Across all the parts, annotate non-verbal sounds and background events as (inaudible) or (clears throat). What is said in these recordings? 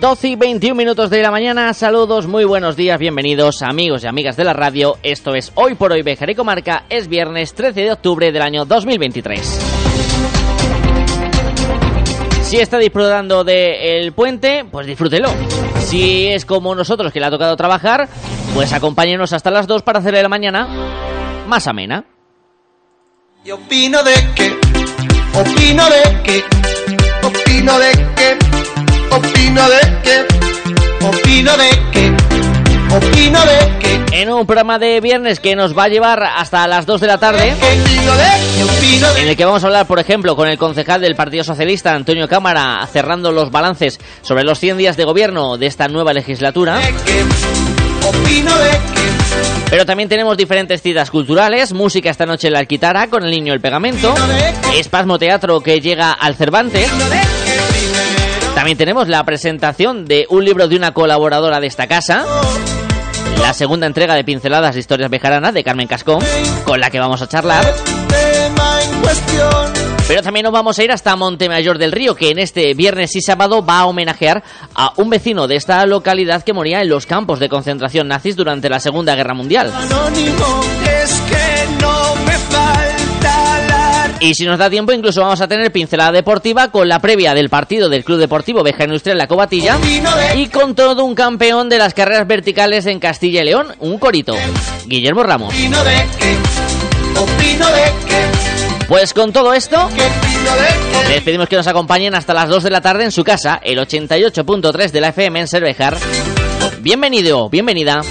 Doce y 21 minutos de la mañana, saludos, muy buenos días, bienvenidos amigos y amigas de la radio, esto es Hoy por Hoy Bejar y Comarca, es viernes 13 de octubre del año 2023. Si está disfrutando del puente, pues disfrútelo. Si es como nosotros que le ha tocado trabajar, pues acompáñenos hasta las 2 para hacerle la mañana más amena. Y opino de que, opino de que, opino de que opino de que, opino de que, opino de que. En un programa de viernes que nos va a llevar hasta las 2 de la tarde, en el que vamos a hablar, por ejemplo, con el concejal del Partido Socialista, Antonio Cámara, cerrando los balances sobre los 100 días de gobierno de esta nueva legislatura. Pero también tenemos diferentes citas culturales, música esta noche en la Alquitara con el niño el pegamento, espasmo teatro que llega al Cervantes. También tenemos la presentación de un libro de una colaboradora de esta casa. La segunda entrega de Pinceladas de Historias Bejaranas de Carmen Cascón, con la que vamos a charlar. Pero también nos vamos a ir hasta Montemayor del Río, que en este viernes y sábado va a homenajear a un vecino de esta localidad que moría en los campos de concentración nazis durante la Segunda Guerra Mundial. Y si nos da tiempo, incluso vamos a tener pincelada deportiva con la previa del partido del Club Deportivo Beja Industrial La Cobatilla y con todo un campeón de las carreras verticales en Castilla y León, un corito, Guillermo Ramos. Pues con todo esto, les pedimos que nos acompañen hasta las 2 de la tarde en su casa, el 88.3 de la FM en Cervejar. Bienvenido, bienvenida.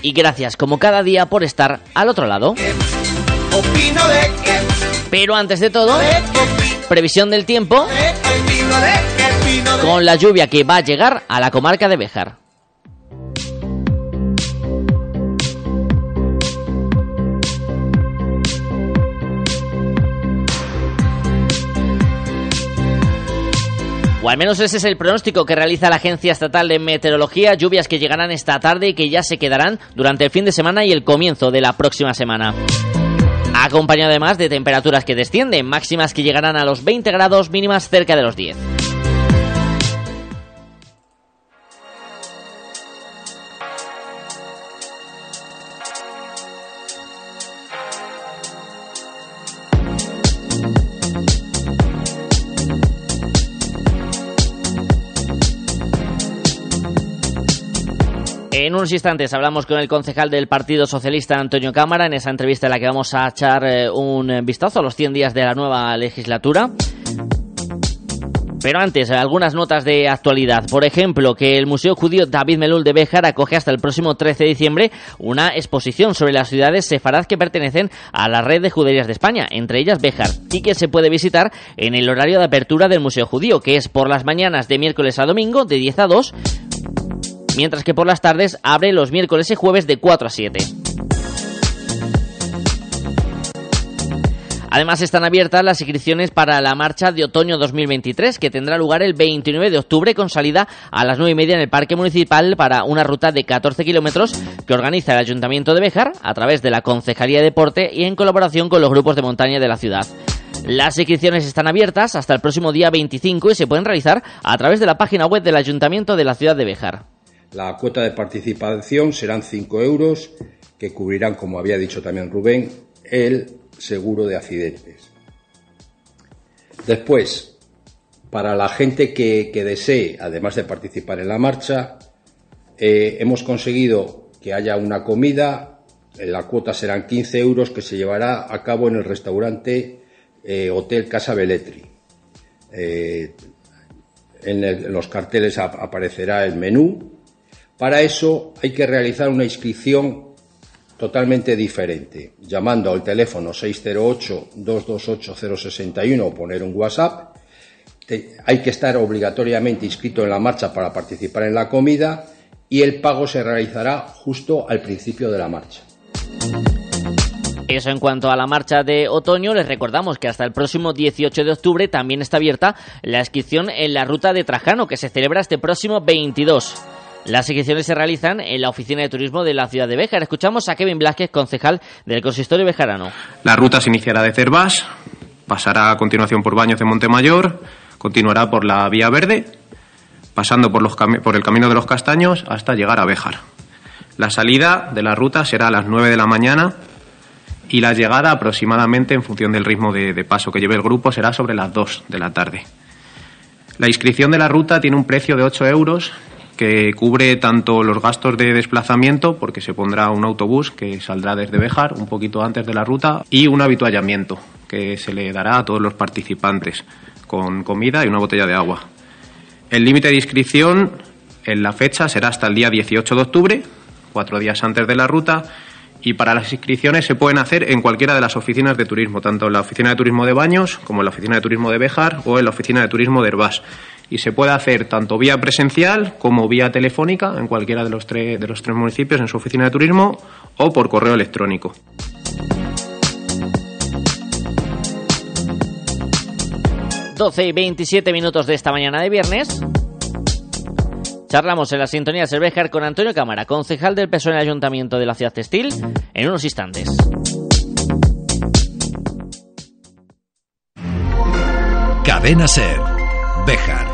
Y gracias como cada día por estar al otro lado. Pero antes de todo, previsión del tiempo con la lluvia que va a llegar a la comarca de Béjar. O al menos ese es el pronóstico que realiza la Agencia Estatal de Meteorología, lluvias que llegarán esta tarde y que ya se quedarán durante el fin de semana y el comienzo de la próxima semana acompañado además de temperaturas que descienden, máximas que llegarán a los 20 grados, mínimas cerca de los 10. En unos instantes hablamos con el concejal del Partido Socialista, Antonio Cámara, en esa entrevista en la que vamos a echar eh, un vistazo a los 100 días de la nueva legislatura. Pero antes, algunas notas de actualidad. Por ejemplo, que el Museo Judío David Melul de Béjar acoge hasta el próximo 13 de diciembre una exposición sobre las ciudades sefarad que pertenecen a la red de juderías de España, entre ellas Béjar, y que se puede visitar en el horario de apertura del Museo Judío, que es por las mañanas de miércoles a domingo de 10 a 2 mientras que por las tardes abre los miércoles y jueves de 4 a 7. Además están abiertas las inscripciones para la marcha de otoño 2023 que tendrá lugar el 29 de octubre con salida a las 9 y media en el Parque Municipal para una ruta de 14 kilómetros que organiza el Ayuntamiento de Bejar a través de la Concejalía de Deporte y en colaboración con los grupos de montaña de la ciudad. Las inscripciones están abiertas hasta el próximo día 25 y se pueden realizar a través de la página web del Ayuntamiento de la ciudad de Bejar. La cuota de participación serán 5 euros que cubrirán, como había dicho también Rubén, el seguro de accidentes. Después, para la gente que, desee, además de participar en la marcha, eh, hemos conseguido que haya una comida, eh, la cuota serán 15 euros que se llevará a cabo en el restaurante eh, Hotel Casa Belletri. en, los carteles aparecerá el menú para eso hay que realizar una inscripción totalmente diferente, llamando al teléfono 608-228-061 o poner un WhatsApp hay que estar obligatoriamente inscrito en la marcha para participar en la comida y el pago se realizará justo al principio de la marcha. Eso en cuanto a la marcha de otoño, les recordamos que hasta el próximo 18 de octubre también está abierta la inscripción en la ruta de Trajano, que se celebra este próximo 22. Las inscripciones se realizan en la Oficina de Turismo de la ciudad de Béjar. Escuchamos a Kevin Blasquez, concejal del Consistorio Bejarano. La ruta se iniciará de Cervás, pasará a continuación por Baños de Montemayor, continuará por la Vía Verde, pasando por, los por el Camino de los Castaños hasta llegar a Béjar. La salida de la ruta será a las 9 de la mañana y la llegada aproximadamente en función del ritmo de, paso que lleve el grupo será sobre las 2 de la tarde. La inscripción de la ruta tiene un precio de 8 euros que cubre tanto los gastos de desplazamiento, porque se pondrá un autobús que saldrá desde Bejar un poquito antes de la ruta, y un habituallamiento que se le dará a todos los participantes, con comida y una botella de agua. El límite de inscripción en la fecha será hasta el día 18 de octubre, cuatro días antes de la ruta, y para las inscripciones se pueden hacer en cualquiera de las oficinas de turismo, tanto en la oficina de turismo de Baños como en la oficina de turismo de Bejar o en la oficina de turismo de Herbás. Y se puede hacer tanto vía presencial como vía telefónica en cualquiera de los, tres, de los tres municipios en su oficina de turismo o por correo electrónico. ...12 y 27 minutos de esta mañana de viernes... Charlamos en la sintonía Cervejar con Antonio Cámara, concejal del PSOE en el Ayuntamiento de la Ciudad Textil, en unos instantes. Cadena Ser, Bejar.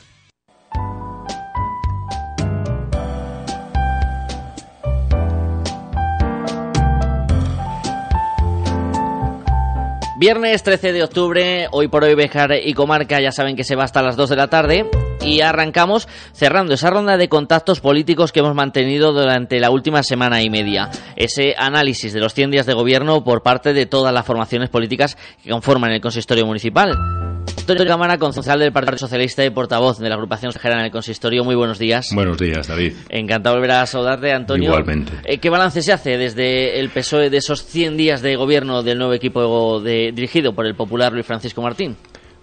Viernes 13 de octubre, hoy por hoy Bejar y Comarca ya saben que se va hasta las 2 de la tarde y arrancamos cerrando esa ronda de contactos políticos que hemos mantenido durante la última semana y media. Ese análisis de los 100 días de gobierno por parte de todas las formaciones políticas que conforman el consistorio municipal. Antonio Cámara, concejal del Partido Socialista y portavoz de la agrupación general en el consistorio. Muy buenos días. Buenos días, David. Encantado de volver a saludarte, Antonio. Igualmente. Eh, ¿Qué balance se hace desde el PSOE de esos 100 días de gobierno del nuevo equipo dirigido por el popular Luis Francisco Martín?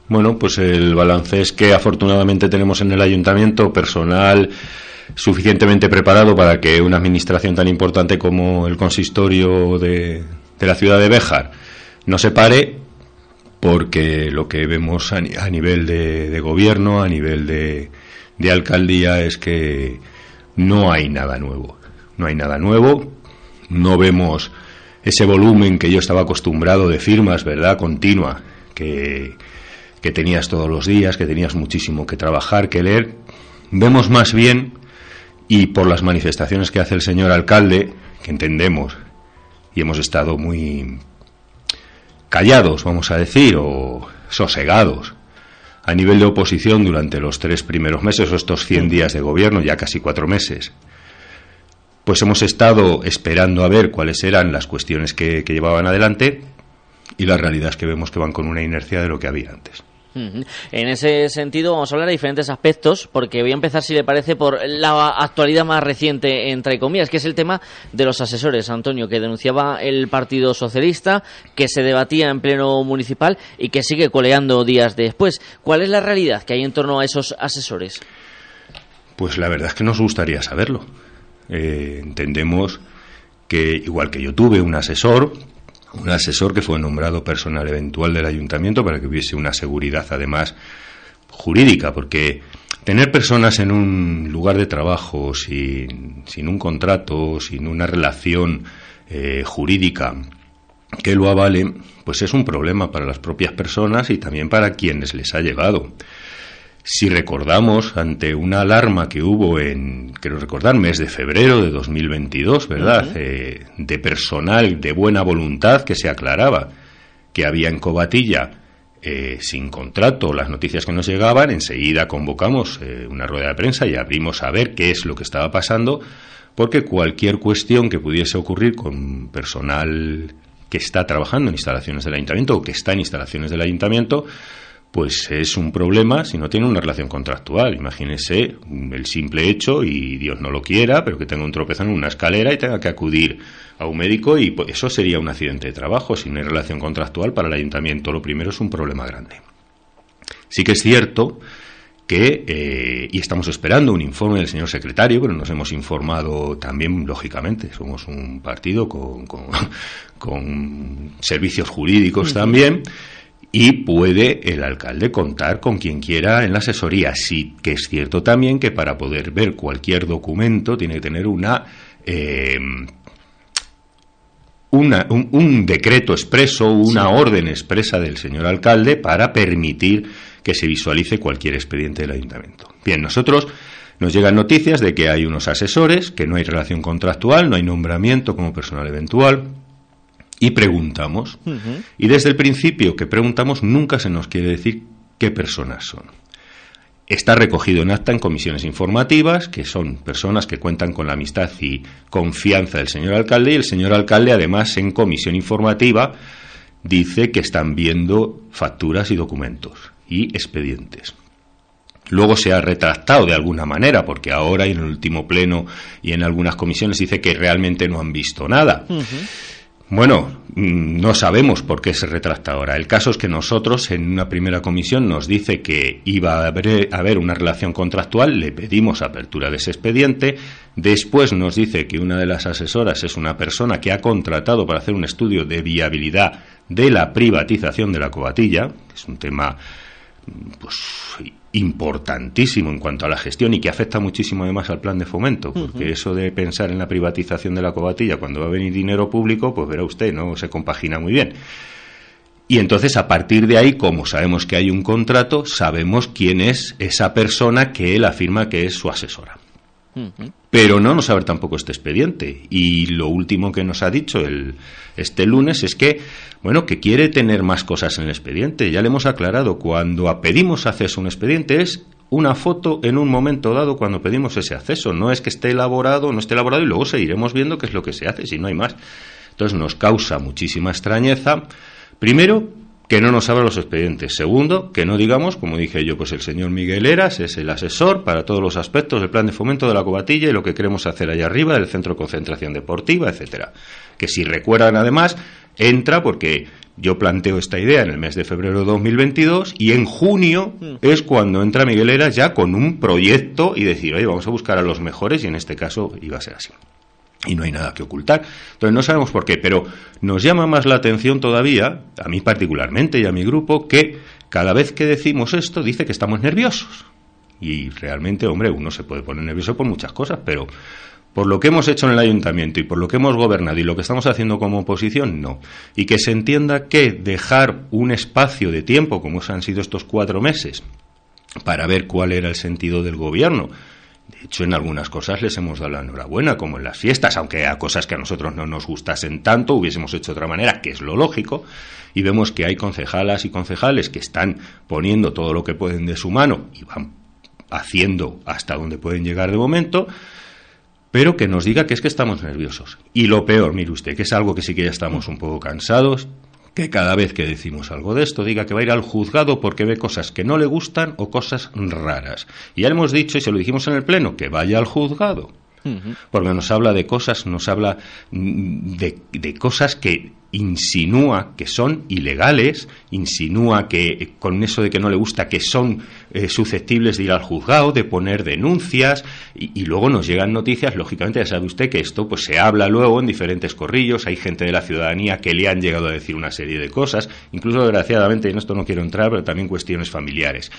Bueno, pues el balance es que afortunadamente tenemos en el ayuntamiento personal suficientemente preparado para que una administración tan importante como el consistorio de, de la ciudad de Béjar no se pare porque lo que vemos a, nivel de, gobierno, a nivel de, de alcaldía, es que no hay nada nuevo. No hay nada nuevo, no vemos ese volumen que yo estaba acostumbrado de firmas, ¿verdad? Continua, que, que tenías todos los días, que tenías muchísimo que trabajar, que leer. Vemos más bien, y por las manifestaciones que hace el señor alcalde, que entendemos, y hemos estado muy callados, vamos a decir, o sosegados a nivel de oposición durante los tres primeros meses o estos 100 días de gobierno, ya casi cuatro meses, pues hemos estado esperando a ver cuáles eran las cuestiones que, que llevaban adelante y la realidad es que vemos que van con una inercia de lo que había antes. En ese sentido, vamos a hablar de diferentes aspectos, porque voy a empezar, si le parece, por la actualidad más reciente, entre comillas, que es el tema de los asesores, Antonio, que denunciaba el Partido Socialista, que se debatía en pleno municipal y que sigue coleando días después. ¿Cuál es la realidad que hay en torno a esos asesores? Pues la verdad es que nos gustaría saberlo. Eh, entendemos que, igual que yo tuve un asesor, un asesor que fue nombrado personal eventual del ayuntamiento para que hubiese una seguridad además jurídica, porque Tener personas en un lugar de trabajo sin, sin un contrato, sin una relación eh, jurídica que lo avale, pues es un problema para las propias personas y también para quienes les ha llevado. Si recordamos, ante una alarma que hubo en, quiero recordar, mes de febrero de 2022, ¿verdad?, eh, de personal de buena voluntad que se aclaraba que había en Cobatilla eh, sin contrato las noticias que nos llegaban, enseguida convocamos eh, una rueda de prensa y abrimos a ver qué es lo que estaba pasando, porque cualquier cuestión que pudiese ocurrir con personal que está trabajando en instalaciones del ayuntamiento o que está en instalaciones del ayuntamiento, pues es un problema si no tiene una relación contractual. Imagínese el simple hecho, y Dios no lo quiera, pero que tenga un tropezón en una escalera y tenga que acudir a un médico y pues, eso sería un accidente de trabajo. Si no hay relación contractual para el ayuntamiento, lo primero es un problema grande. Sí que es cierto que, eh, y estamos esperando un informe del señor secretario, pero nos hemos informado también, lógicamente, somos un partido con, con, (laughs) servicios jurídicos también y puede el alcalde contar con quien quiera en la asesoría. Sí que es cierto también que para poder ver cualquier documento tiene que tener una, eh, un, decreto expreso, una orden expresa del señor alcalde para permitir que se visualice cualquier expediente del ayuntamiento. Bien, nosotros nos llegan noticias de que hay unos asesores, que no hay relación contractual, no hay nombramiento como personal eventual, y preguntamos. Y desde el principio que preguntamos nunca se nos quiere decir qué personas son. Está recogido en acta en comisiones informativas, que son personas que cuentan con la amistad y confianza del señor alcalde, y el señor alcalde, además, en comisión informativa, dice que están viendo facturas y documentos y expedientes. Luego se ha retractado de alguna manera, porque ahora en el último pleno y en algunas comisiones dice que realmente no han visto nada. Bueno, mm, no sabemos por qué se retracta ahora. El caso es que nosotros en una primera comisión nos dice que iba a haber, una relación contractual, le pedimos apertura de ese expediente, después nos dice que una de las asesoras es una persona que ha contratado para hacer un estudio de viabilidad de la privatización de la cobatilla, que es un tema pues importantísimo en cuanto a la gestión y que afecta muchísimo además al plan de fomento, porque eso de pensar en la privatización de la cobatilla cuando va a venir dinero público, pues verá usted, no se compagina muy bien. Y entonces, a partir de ahí, como sabemos que hay un contrato, sabemos quién es esa persona que él afirma que es su asesora. Pero no nos sabe tampoco este expediente. Y lo último que nos ha dicho el, este lunes es que, bueno, que quiere tener más cosas en el expediente. Ya le hemos aclarado, cuando pedimos acceso a un expediente es una foto en un momento dado cuando pedimos ese acceso. No es que esté elaborado, no esté elaborado y luego seguiremos viendo qué es lo que se hace, si no hay más. Entonces nos causa muchísima extrañeza. Primero, que no nos abra los expedientes. Segundo, que no digamos, como dije yo, pues el señor Miguel Eras es el asesor para todos los aspectos del plan de fomento de la cobatilla y lo que queremos hacer allá arriba del centro de concentración deportiva, etcétera. Que si recuerdan además, entra porque yo planteo esta idea en el mes de febrero de 2022 y en junio mm. es cuando entra Miguel Eras ya con un proyecto y decir, oye, vamos a buscar a los mejores y en este caso iba a ser así y no hay nada que ocultar. Entonces no sabemos por qué, pero nos llama más la atención todavía, a mí particularmente y a mi grupo, que cada vez que decimos esto dice que estamos nerviosos. Y realmente, hombre, uno se puede poner nervioso por muchas cosas, pero por lo que hemos hecho en el ayuntamiento y por lo que hemos gobernado y lo que estamos haciendo como oposición, no. Y que se entienda que dejar un espacio de tiempo, como han sido estos cuatro meses, para ver cuál era el sentido del gobierno, de hecho, en algunas cosas les hemos dado la enhorabuena, como en las fiestas, aunque a cosas que a nosotros no nos gustasen tanto, hubiésemos hecho de otra manera, que es lo lógico, y vemos que hay concejalas y concejales que están poniendo todo lo que pueden de su mano y van haciendo hasta donde pueden llegar de momento, pero que nos diga que es que estamos nerviosos. Y lo peor, mire usted, que es algo que sí que ya estamos un poco cansados, que cada vez que decimos algo de esto diga que va a ir al juzgado porque ve cosas que no le gustan o cosas raras. Y ya hemos dicho, y se lo dijimos en el Pleno, que vaya al juzgado. Porque nos habla de cosas, nos habla de, de cosas que insinúa que son ilegales, insinúa que con eso de que no le gusta que son eh, susceptibles de ir al juzgado, de poner denuncias y, luego nos llegan noticias, lógicamente ya sabe usted que esto pues se habla luego en diferentes corrillos, hay gente de la ciudadanía que le han llegado a decir una serie de cosas, incluso desgraciadamente en esto no quiero entrar, pero también cuestiones familiares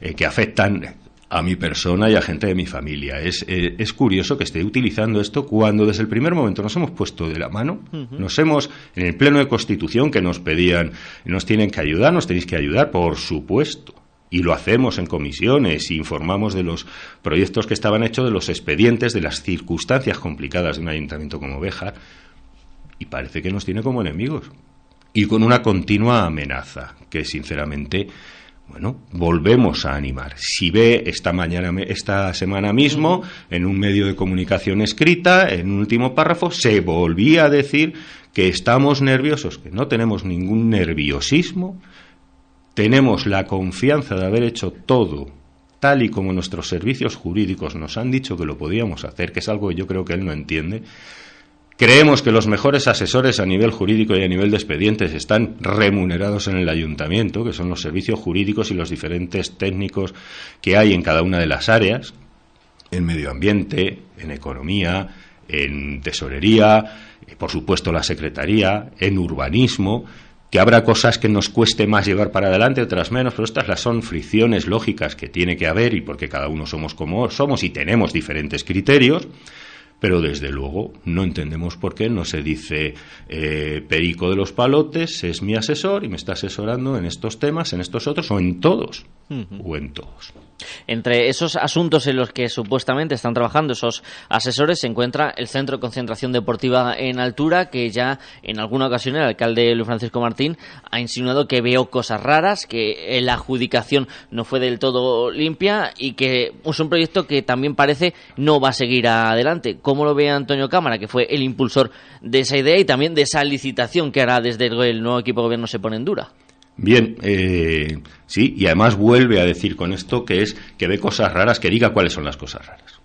eh, que afectan a mi persona y a gente de mi familia. Es, eh, es curioso que esté utilizando esto cuando desde el primer momento nos hemos puesto de la mano, nos hemos, en el pleno de constitución que nos pedían, nos tienen que ayudar, nos tenéis que ayudar, por supuesto. Y lo hacemos en comisiones, informamos de los proyectos que estaban hechos, de los expedientes, de las circunstancias complicadas de un ayuntamiento como Béjar, y parece que nos tiene como enemigos. Y con una continua amenaza, que sinceramente bueno, volvemos a animar. Si ve esta mañana, esta semana mismo, en un medio de comunicación escrita, en un último párrafo, se volvía a decir que estamos nerviosos, que no tenemos ningún nerviosismo, tenemos la confianza de haber hecho todo tal y como nuestros servicios jurídicos nos han dicho que lo podíamos hacer, que es algo que yo creo que él no entiende, Creemos que los mejores asesores a nivel jurídico y a nivel de expedientes están remunerados en el ayuntamiento, que son los servicios jurídicos y los diferentes técnicos que hay en cada una de las áreas, en medio ambiente, en economía, en tesorería, eh, por supuesto la secretaría, en urbanismo, que habrá cosas que nos cueste más llevar para adelante, otras menos, pero estas las son fricciones lógicas que tiene que haber y porque cada uno somos como somos y tenemos diferentes criterios pero desde luego no entendemos por qué no se dice eh, Perico de los Palotes es mi asesor y me está asesorando en estos temas, en estos otros o en todos o en todos. Entre esos asuntos en los que supuestamente están trabajando esos asesores se encuentra el Centro de Concentración Deportiva en Altura, que ya en alguna ocasión el alcalde Luis Francisco Martín ha insinuado que veo cosas raras, que la adjudicación no fue del todo limpia y que es un proyecto que también parece no va a seguir adelante. ¿Cómo lo ve Antonio Cámara, que fue el impulsor de esa idea y también de esa licitación que hará desde el nuevo equipo de gobierno se pone en dura? Bien, eh, sí, y además vuelve a decir con esto que es que ve cosas raras, que diga cuáles son las cosas raras.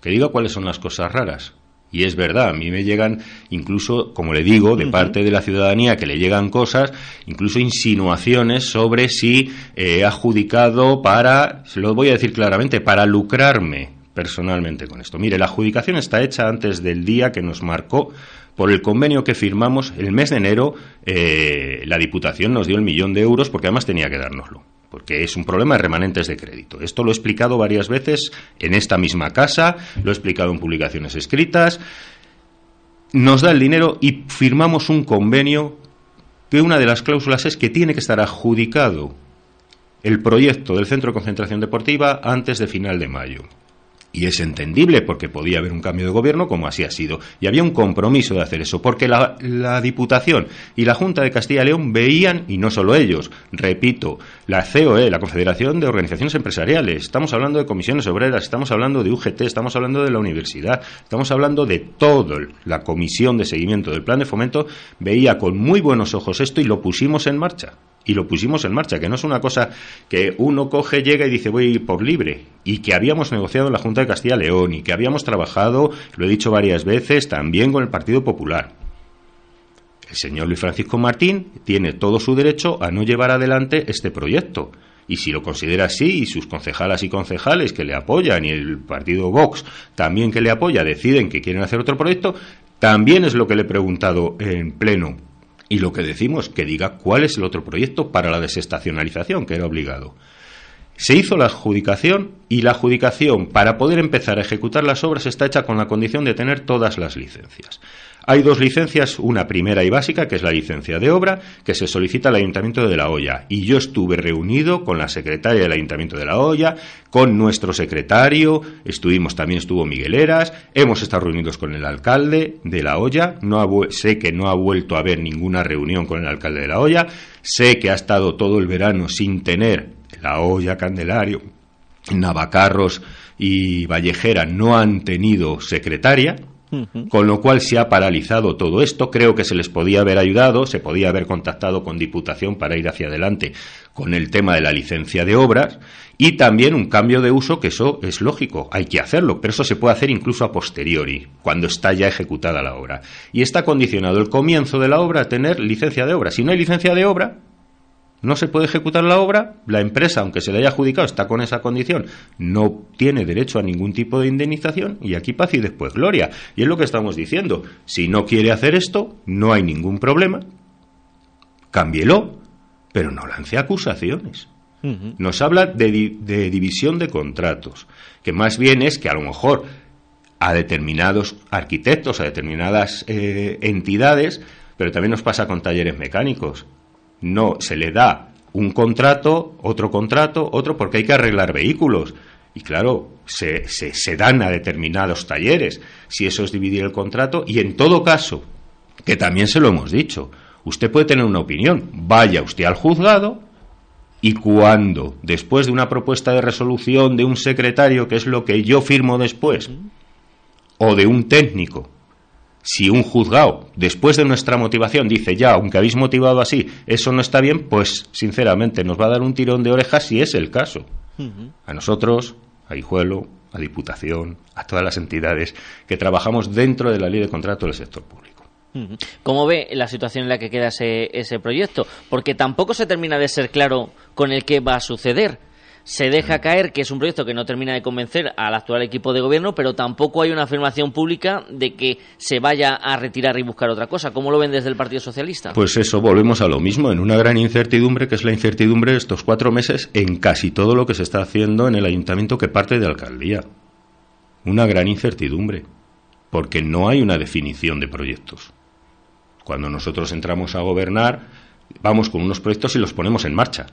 Que diga cuáles son las cosas raras. Y es verdad, a mí me llegan incluso, como le digo, de parte de la ciudadanía que le llegan cosas, incluso insinuaciones sobre si he adjudicado para, se lo voy a decir claramente, para lucrarme personalmente con esto. Mire, la adjudicación está hecha antes del día que nos marcó por el convenio que firmamos el mes de enero, eh, la Diputación nos dio el millón de euros porque además tenía que dárnoslo porque es un problema de remanentes de crédito. Esto lo he explicado varias veces en esta misma casa, lo he explicado en publicaciones escritas. Nos da el dinero y firmamos un convenio que una de las cláusulas es que tiene que estar adjudicado el proyecto del Centro de Concentración Deportiva antes de final de mayo. Y es entendible porque podía haber un cambio de gobierno como así ha sido. Y había un compromiso de hacer eso, porque la, Diputación y la Junta de Castilla y León veían, y no solo ellos, repito, la COE, la Confederación de Organizaciones Empresariales, estamos hablando de comisiones obreras, estamos hablando de UGT, estamos hablando de la universidad, estamos hablando de todo, la comisión de seguimiento del plan de fomento, veía con muy buenos ojos esto y lo pusimos en marcha y lo pusimos en marcha, que no es una cosa que uno coge, llega y dice voy por libre, y que habíamos negociado en la Junta de Castilla y León y que habíamos trabajado, lo he dicho varias veces, también con el Partido Popular. El señor Luis Francisco Martín tiene todo su derecho a no llevar adelante este proyecto. Y si lo considera así, y sus concejalas y concejales que le apoyan, y el partido Vox también que le apoya, deciden que quieren hacer otro proyecto, también es lo que le he preguntado en pleno y lo que decimos, que diga cuál es el otro proyecto para la desestacionalización, que era obligado. Se hizo la adjudicación y la adjudicación para poder empezar a ejecutar las obras está hecha con la condición de tener todas las licencias. Hay dos licencias, una primera y básica, que es la licencia de obra, que se solicita al Ayuntamiento de La Hoya. Y yo estuve reunido con la secretaria del Ayuntamiento de La Hoya, con nuestro secretario, estuvimos también estuvo Miguel Eras, hemos estado reunidos con el alcalde de La Hoya, no sé que no ha vuelto a haber ninguna reunión con el alcalde de La Hoya, sé que ha estado todo el verano sin tener La Hoya, Candelario, Navacarros y Vallejera no han tenido secretaria, con lo cual se ha paralizado todo esto. Creo que se les podía haber ayudado, se podía haber contactado con Diputación para ir hacia adelante con el tema de la licencia de obras y también un cambio de uso, que eso es lógico, hay que hacerlo, pero eso se puede hacer incluso a posteriori, cuando está ya ejecutada la obra. Y está condicionado el comienzo de la obra a tener licencia de obra. Si no hay licencia de obra, no se puede ejecutar la obra, la empresa, aunque se le haya adjudicado, está con esa condición, no tiene derecho a ningún tipo de indemnización y aquí paz y después gloria. Y es lo que estamos diciendo. Si no quiere hacer esto, no hay ningún problema, cámbielo, pero no lance acusaciones. Nos habla de, división de contratos, que más bien es que a lo mejor a determinados arquitectos, a determinadas eh, entidades, pero también nos pasa con talleres mecánicos. No, se le da un contrato, otro contrato, otro, porque hay que arreglar vehículos. Y claro, se, se, dan a determinados talleres, si eso es dividir el contrato, y en todo caso, que también se lo hemos dicho, usted puede tener una opinión, vaya usted al juzgado y cuando, después de una propuesta de resolución de un secretario, que es lo que yo firmo después, o de un técnico, si un juzgado, después de nuestra motivación, dice ya, aunque habéis motivado así, eso no está bien, pues sinceramente nos va a dar un tirón de orejas si es el caso. A nosotros, a Hijuelo, a Diputación, a todas las entidades que trabajamos dentro de la ley de contrato del sector público. ¿Cómo ve la situación en la que queda ese, ese proyecto? Porque tampoco se termina de ser claro con el que va a suceder se deja caer que es un proyecto que no termina de convencer al actual equipo de gobierno, pero tampoco hay una afirmación pública de que se vaya a retirar y buscar otra cosa. ¿Cómo lo ven desde el Partido Socialista? Pues eso, volvemos a lo mismo, en una gran incertidumbre, que es la incertidumbre de estos cuatro meses en casi todo lo que se está haciendo en el ayuntamiento que parte de alcaldía. Una gran incertidumbre, porque no hay una definición de proyectos. Cuando nosotros entramos a gobernar, vamos con unos proyectos y los ponemos en marcha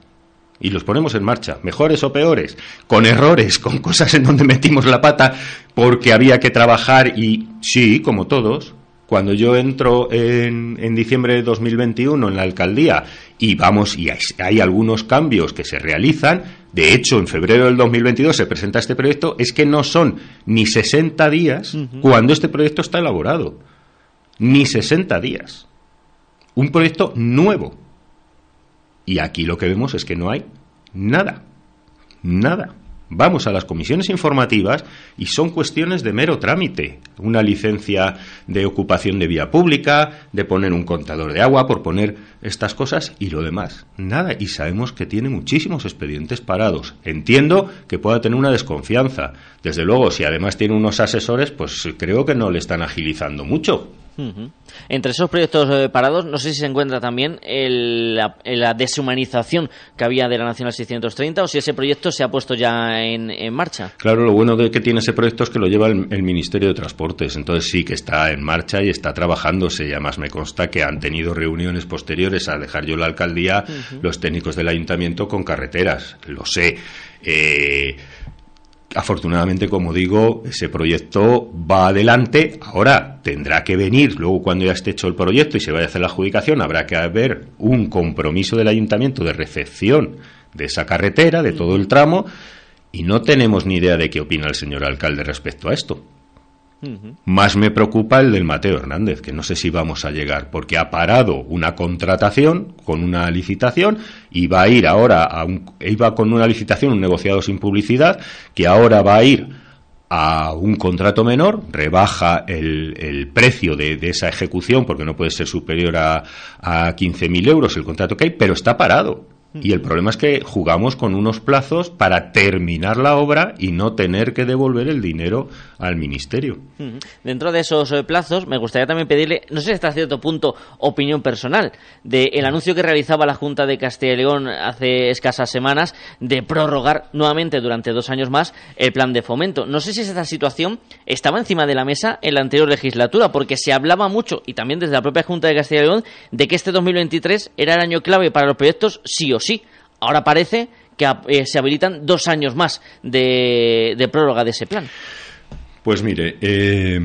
y los ponemos en marcha, mejores o peores, con errores, con (laughs) cosas en donde metimos la pata porque había que trabajar y sí, como todos, cuando yo entro en, en diciembre de 2021 en la alcaldía y vamos y hay, algunos cambios que se realizan, de hecho en febrero del 2022 se presenta este proyecto, es que no son ni 60 días cuando este proyecto está elaborado, ni 60 días. Un proyecto nuevo y aquí lo que vemos es que no hay nada, nada. Vamos a las comisiones informativas y son cuestiones de mero trámite. Una licencia de ocupación de vía pública, de poner un contador de agua, por poner estas cosas y lo demás. Nada. Y sabemos que tiene muchísimos expedientes parados. Entiendo que pueda tener una desconfianza. Desde luego, si además tiene unos asesores, pues creo que no le están agilizando mucho. Entre esos proyectos eh, parados, no sé si se encuentra también la, deshumanización que había de la Nacional 630 o si ese proyecto se ha puesto ya en, marcha. Claro, lo bueno de que tiene ese proyecto es que lo lleva el, Ministerio de Transportes, entonces sí que está en marcha y está trabajándose. Y además me consta que han tenido reuniones posteriores a dejar yo la alcaldía los técnicos del ayuntamiento con carreteras, lo sé. Eh, afortunadamente, como digo, ese proyecto va adelante. Ahora tendrá que venir, luego cuando ya esté hecho el proyecto y se vaya a hacer la adjudicación, habrá que haber un compromiso del ayuntamiento de recepción de esa carretera, de todo el tramo, y no tenemos ni idea de qué opina el señor alcalde respecto a esto. Más me preocupa el del Mateo Hernández, que no sé si vamos a llegar, porque ha parado una contratación con una licitación y va a ir ahora a un, iba con una licitación, un negociado sin publicidad, que ahora va a ir a un contrato menor, rebaja el, precio de, esa ejecución porque no puede ser superior a, a 15.000 euros el contrato que hay, pero está parado. Y el problema es que jugamos con unos plazos para terminar la obra y no tener que devolver el dinero al ministerio. Dentro de esos eh, plazos, me gustaría también pedirle, no sé si hasta cierto punto, opinión personal, del anuncio que realizaba la Junta de Castilla y León hace escasas semanas de prorrogar nuevamente durante dos años más el plan de fomento. No sé si esta situación estaba encima de la mesa en la anterior legislatura, porque se hablaba mucho, y también desde la propia Junta de Castilla y León, de que este 2023 era el año clave para los proyectos sí o sí. Ahora parece que eh, se habilitan dos años más de, prórroga de ese plan. Pues mire, eh,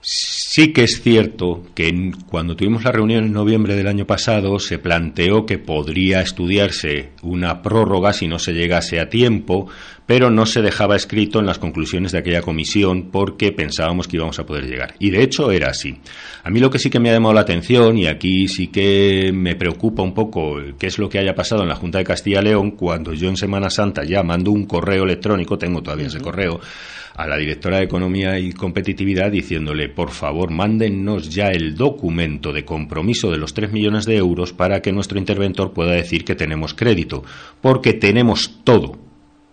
sí que es cierto que cuando tuvimos la reunión en noviembre del año pasado se planteó que podría estudiarse una prórroga si no se llegase a tiempo pero no se dejaba escrito en las conclusiones de aquella comisión porque pensábamos que íbamos a poder llegar. Y de hecho era así. A mí lo que sí que me ha llamado la atención, y aquí sí que me preocupa un poco qué es lo que haya pasado en la Junta de Castilla y León, cuando yo en Semana Santa ya mando un correo electrónico, tengo todavía ese correo, a la directora de Economía y Competitividad diciéndole, por favor, mándennos ya el documento de compromiso de los 3 millones de euros para que nuestro interventor pueda decir que tenemos crédito, porque tenemos todo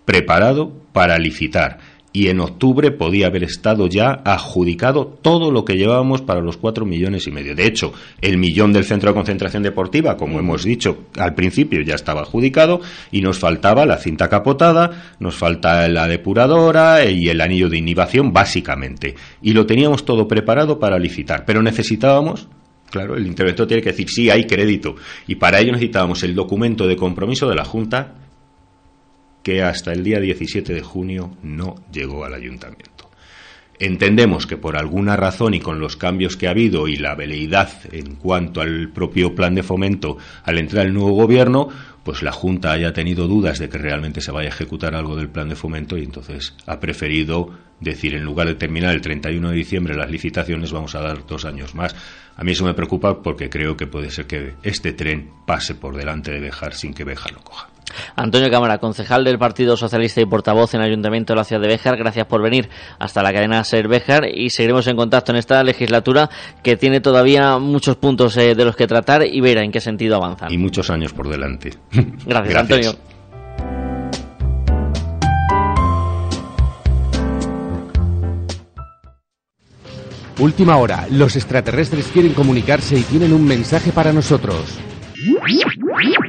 preparado para licitar y en octubre podía haber estado ya adjudicado todo lo que llevábamos para los cuatro millones y medio. De hecho, el millón del centro de concentración deportiva, como hemos dicho al principio, ya estaba adjudicado y nos faltaba la cinta capotada, nos falta la depuradora y el anillo de inhibición, básicamente. Y lo teníamos todo preparado para licitar, pero necesitábamos Claro, el interventor tiene que decir sí, hay crédito. Y para ello necesitábamos el documento de compromiso de la Junta que hasta el día 17 de junio no llegó al ayuntamiento. Entendemos que por alguna razón y con los cambios que ha habido y la veleidad en cuanto al propio plan de fomento al entrar el nuevo gobierno, pues la Junta haya tenido dudas de que realmente se vaya a ejecutar algo del plan de fomento y entonces ha preferido decir, en lugar de terminar el 31 de diciembre las licitaciones, vamos a dar dos años más. A mí eso me preocupa porque creo que puede ser que este tren pase por delante de Bejar sin que Bejar lo coja. Antonio Cámara, concejal del Partido Socialista y portavoz en el Ayuntamiento de la ciudad de Béjar, gracias por venir hasta la cadena Ser Béjar y seguiremos en contacto en esta legislatura que tiene todavía muchos puntos eh, de los que tratar y ver en qué sentido avanzan. Y muchos años por delante. (laughs) Gracias, Antonio. Última hora, los extraterrestres quieren comunicarse y tienen un mensaje para nosotros.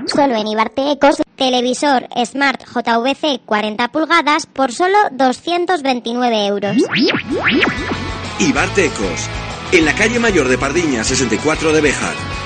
Solo en Ibarte Ecos, televisor Smart JVC 40 pulgadas por solo 229 euros. Ibarte Ecos, en la calle Mayor de Pardiña 64 de Bejar.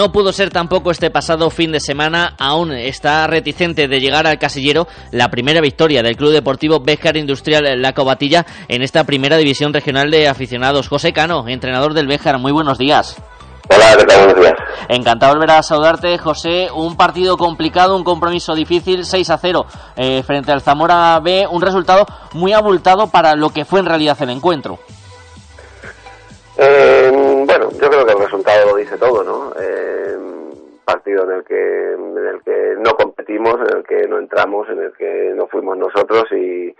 No pudo ser tampoco este pasado fin de semana, aún está reticente de llegar al casillero la primera victoria del Club Deportivo Béjar Industrial La Cobatilla en esta primera división regional de aficionados. José Cano, entrenador del Béjar, muy buenos días. Hola, ¿qué tal? Buenos días. Encantado de volver a saludarte, José. Un partido complicado, un compromiso difícil, 6 a 0 eh, frente al Zamora B, un resultado muy abultado para lo que fue en realidad el encuentro. Eh, bueno, yo creo que el resultado lo dice todo, ¿no? Eh, partido en el que en el que no competimos, en el que no entramos, en el que no fuimos nosotros y,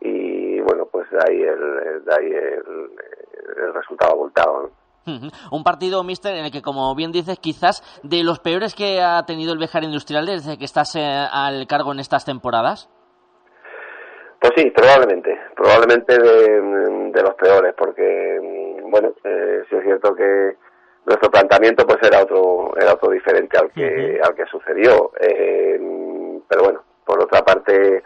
y bueno, pues de ahí el, de ahí el, el resultado abultado, ¿no? Un partido, mister, en el que, como bien dices, quizás de los peores que ha tenido el Bejar Industrial desde que estás eh, al cargo en estas temporadas. Pues sí, probablemente, probablemente de, de los peores, porque bueno, eh, sí es cierto que nuestro planteamiento pues era otro era otro diferente al que al que sucedió. Eh, pero bueno por otra parte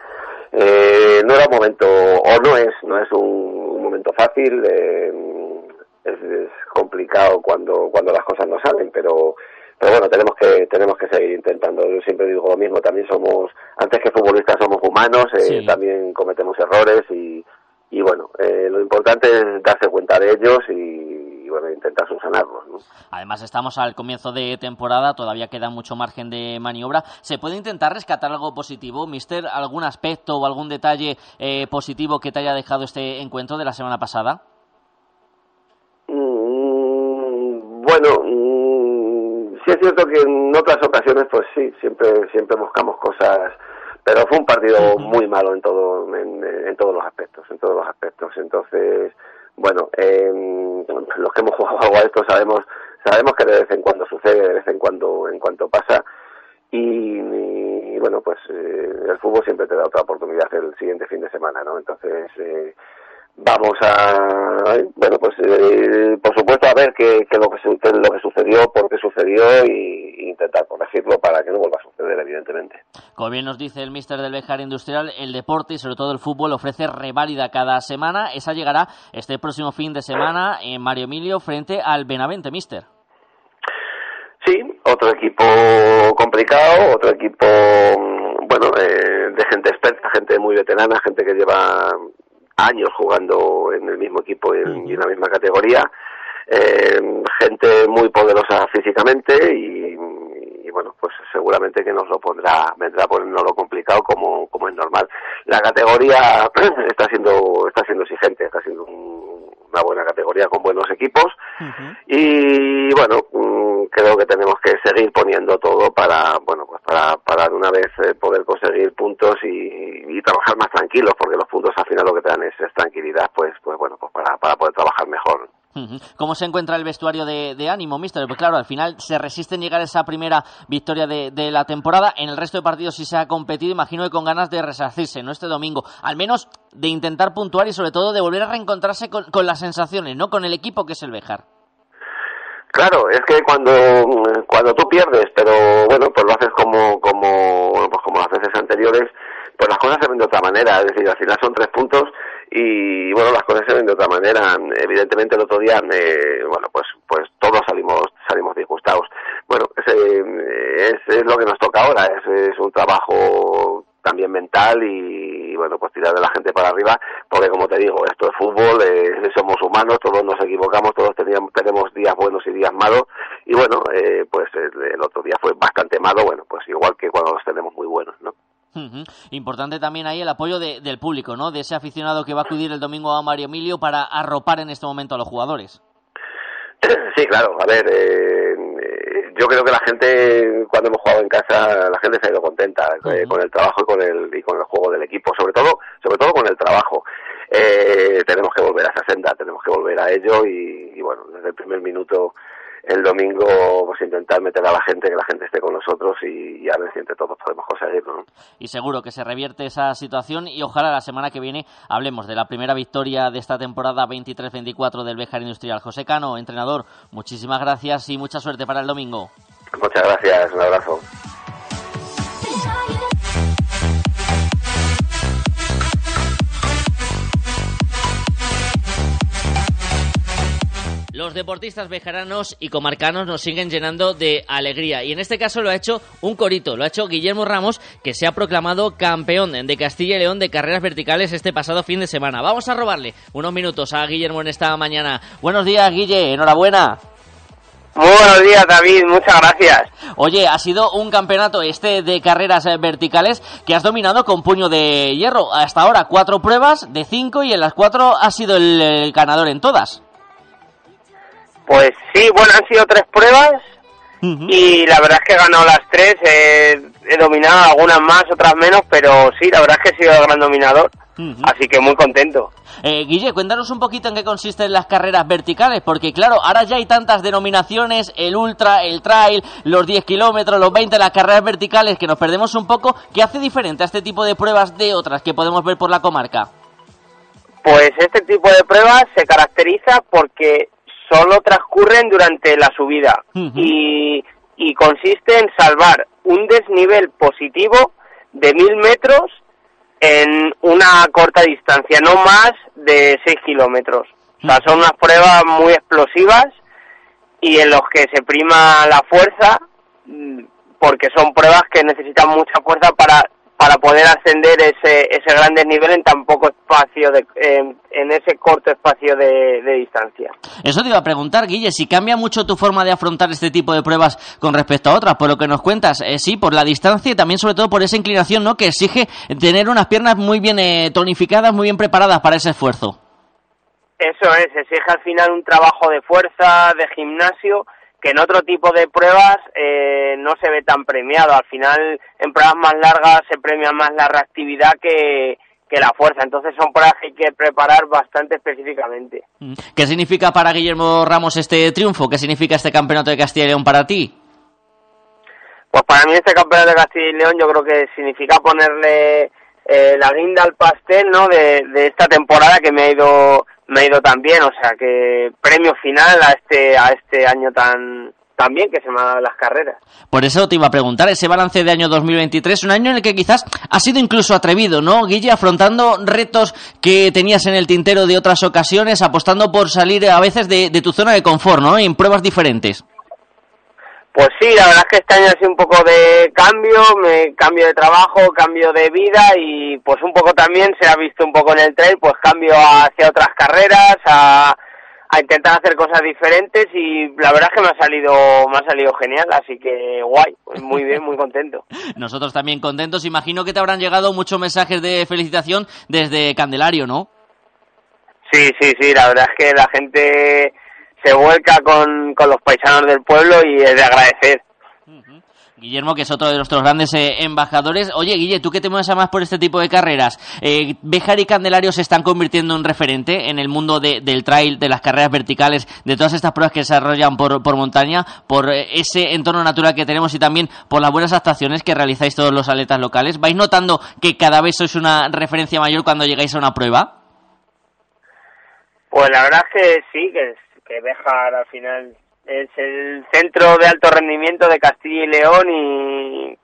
eh, no era un momento o no es no es un, momento fácil eh, es, es, complicado cuando cuando las cosas no salen pero pero bueno tenemos que tenemos que seguir intentando. Yo siempre digo lo mismo también somos antes que futbolistas somos humanos eh, sí. también cometemos errores y y bueno, eh, lo importante es darse cuenta de ellos y, y bueno, intentar subsanarlos. ¿no? Además, estamos al comienzo de temporada, todavía queda mucho margen de maniobra. ¿Se puede intentar rescatar algo positivo, Mister? ¿Algún aspecto o algún detalle eh, positivo que te haya dejado este encuentro de la semana pasada? Mm, bueno, mm, sí es cierto que en otras ocasiones, pues sí, siempre, siempre buscamos cosas pero fue un partido muy malo en todo en, en, todos los aspectos en todos los aspectos. Entonces bueno eh, los que hemos jugado algo a esto sabemos sabemos que de vez en cuando sucede de vez en cuando en cuanto pasa. Y, y bueno pues eh, el fútbol siempre te da otra oportunidad el siguiente fin de semana no entonces eh, vamos a bueno pues eh, por supuesto a ver qué, qué lo que lo que sucedió por qué sucedió y, y, intentar corregirlo para que no vuelva a suceder evidentemente. Como bien nos dice el mister del Bejar Industrial el deporte y sobre todo el fútbol ofrece reválida cada semana. Esa llegará este próximo fin de semana en Mario Emilio frente al Benavente mister. Sí otro equipo complicado otro equipo bueno eh, de gente experta gente muy veterana gente que lleva años jugando en el mismo equipo y en, en la misma categoría, eh, gente muy poderosa físicamente y, y, bueno, pues seguramente que nos lo pondrá, vendrá lo complicado como, como es normal. La categoría (clears throat) está siendo, está siendo exigente, está siendo una buena categoría con buenos equipos y bueno, mm, creo que tenemos que seguir poniendo todo para, bueno, pues para, para de una vez eh, poder conseguir puntos y, y trabajar más tranquilos, porque los puntos al final lo que te dan es, es tranquilidad, pues, pues bueno, pues para, para poder trabajar mejor. ¿Cómo se encuentra el vestuario de, de ánimo, mister? Pues claro, al final se resisten llegar a esa primera victoria de, la temporada. En el resto de partidos sí se ha competido, imagino que con ganas de resarcirse, ¿no? Este domingo. Al menos de intentar puntuar y sobre todo de volver a reencontrarse con, con las sensaciones, ¿no? Con el equipo que es el Bejar. Claro, es que cuando cuando tú pierdes, pero bueno, pues lo haces como como bueno, pues como las veces anteriores, pues las cosas se ven de otra manera, es decir, al final son tres puntos y bueno, las cosas se ven de otra manera. Evidentemente el otro día, eh, bueno, pues pues todos salimos salimos disgustados. Bueno, es, es lo que nos toca ahora, es, es un trabajo también mental y, bueno, pues tirar de la gente para arriba, porque como te digo, esto es fútbol, eh, somos humanos, todos nos equivocamos, todos teníamos, tenemos días buenos y días malos, y bueno, eh, pues el, el otro día fue bastante malo, bueno, pues igual que cuando los tenemos muy buenos, ¿no? Ujú. Importante también ahí el apoyo de- del público, ¿no? De ese aficionado que va a acudir el domingo a Mario Emilio para arropar en este momento a los jugadores. (clears throat) Sí, claro, a ver, eh, yo creo que la gente, cuando hemos jugado en casa, la gente se ha ido contenta eh, con el trabajo y con el, y con el juego del equipo, sobre todo, sobre todo con el trabajo. Eh, tenemos que volver a esa senda, tenemos que volver a ello y, y bueno, desde el primer minuto el domingo pues intentar meter a la gente, que la gente esté con nosotros y, y a ver si entre todos podemos conseguirlo. ¿no? Y seguro que se revierte esa situación y ojalá la semana que viene hablemos de la primera victoria de esta temporada 23-24 del Bejar Industrial. José Cano, entrenador, muchísimas gracias y mucha suerte para el domingo. Muchas gracias, un abrazo. Los deportistas bejaranos y comarcanos nos siguen llenando de alegría y en este caso lo ha hecho un corito, lo ha hecho Guillermo Ramos que se ha proclamado campeón de Castilla y León de carreras verticales este pasado fin de semana. Vamos a robarle unos minutos a Guillermo en esta mañana. Buenos días Guille, enhorabuena. Buenos días, David. Muchas gracias. Oye, ha sido un campeonato este de carreras eh, verticales que has dominado con puño de hierro. Hasta ahora cuatro pruebas de cinco y en las cuatro has sido el ganador en todas. Pues sí, bueno, han sido tres pruebas y la verdad es que he ganado las tres. eh, he dominado algunas más, otras menos, pero sí, la verdad es que he sido el gran dominador. Así que muy contento. Eh, Guille, cuéntanos un poquito en qué consisten las carreras verticales, porque claro, ahora ya hay tantas denominaciones, el ultra, el trail, los 10 kilómetros, los 20, las carreras verticales, que nos perdemos un poco. ¿Qué hace diferente a este tipo de pruebas de otras que podemos ver por la comarca? Pues este tipo de pruebas se caracteriza porque solo transcurren durante la subida y, y consiste en salvar un desnivel positivo de mil metros en una corta distancia, no más de 6 kilómetros. O sea, son unas pruebas muy explosivas y en los que se prima la fuerza mm, porque son pruebas que necesitan mucha fuerza para para poder ascender ese ese gran desnivel en tan poco espacio de en, en ese corto espacio de, de distancia. Eso te iba a preguntar, Guille, si cambia mucho tu forma de afrontar este tipo de pruebas con respecto a otras, por lo que nos cuentas, eh, sí, por la distancia y también sobre todo por esa inclinación, ¿no? Que exige tener unas piernas muy bien eh, tonificadas, muy bien preparadas para ese esfuerzo. Eso es, exige al final un trabajo de fuerza, de gimnasio, que en otro tipo de pruebas eh, no se ve tan premiado. Al final, en pruebas más largas se premia más la reactividad que, que la fuerza. Entonces son pruebas que hay que preparar bastante específicamente. Mm. ¿Qué significa para Guillermo Ramos este triunfo? ¿Qué significa este campeonato de Castilla y León para ti? Pues para mí este campeonato de Castilla y León yo creo que significa ponerle eh, la guinda al pastel ¿no? de, de esta temporada que me ha ido me ha ido tan bien, o sea que premio final a este a este año tan bien que se me han dado las carreras. Por eso te iba a preguntar, ese balance de año 2023, un año en el que quizás ha sido incluso atrevido, ¿no, Guille? Afrontando retos que tenías en el tintero de otras ocasiones, apostando por salir a veces de tu zona de confort, ¿no? En pruebas diferentes. Pues sí, la verdad es que este año ha sido un poco de cambio, me, cambio de trabajo, cambio de vida y pues un poco también se ha visto un poco en el trail, pues cambio hacia otras carreras, a, a intentar hacer cosas diferentes y la verdad es que me ha salido me ha salido genial así que guay muy bien muy contento. (laughs) Nosotros también contentos imagino que te habrán llegado muchos mensajes de felicitación desde Candelario no sí sí sí la verdad es que la gente se vuelca con, con los paisanos del pueblo y es de agradecer Guillermo, que es otro de nuestros grandes eh, embajadores. Oye, Guille, tú que te mueves más por este tipo de carreras, eh, ¿Bejar y Candelario se están convirtiendo en referente en el mundo del trail, de las carreras verticales, de todas estas pruebas que se desarrollan por, por montaña, por eh, ese entorno natural que tenemos y también por las buenas actuaciones que realizáis todos los atletas locales? ¿Vais notando que cada vez sois una referencia mayor cuando llegáis a una prueba? Pues la verdad es que sí, que, que Bejar al final. Es el centro de alto rendimiento de Castilla y León y,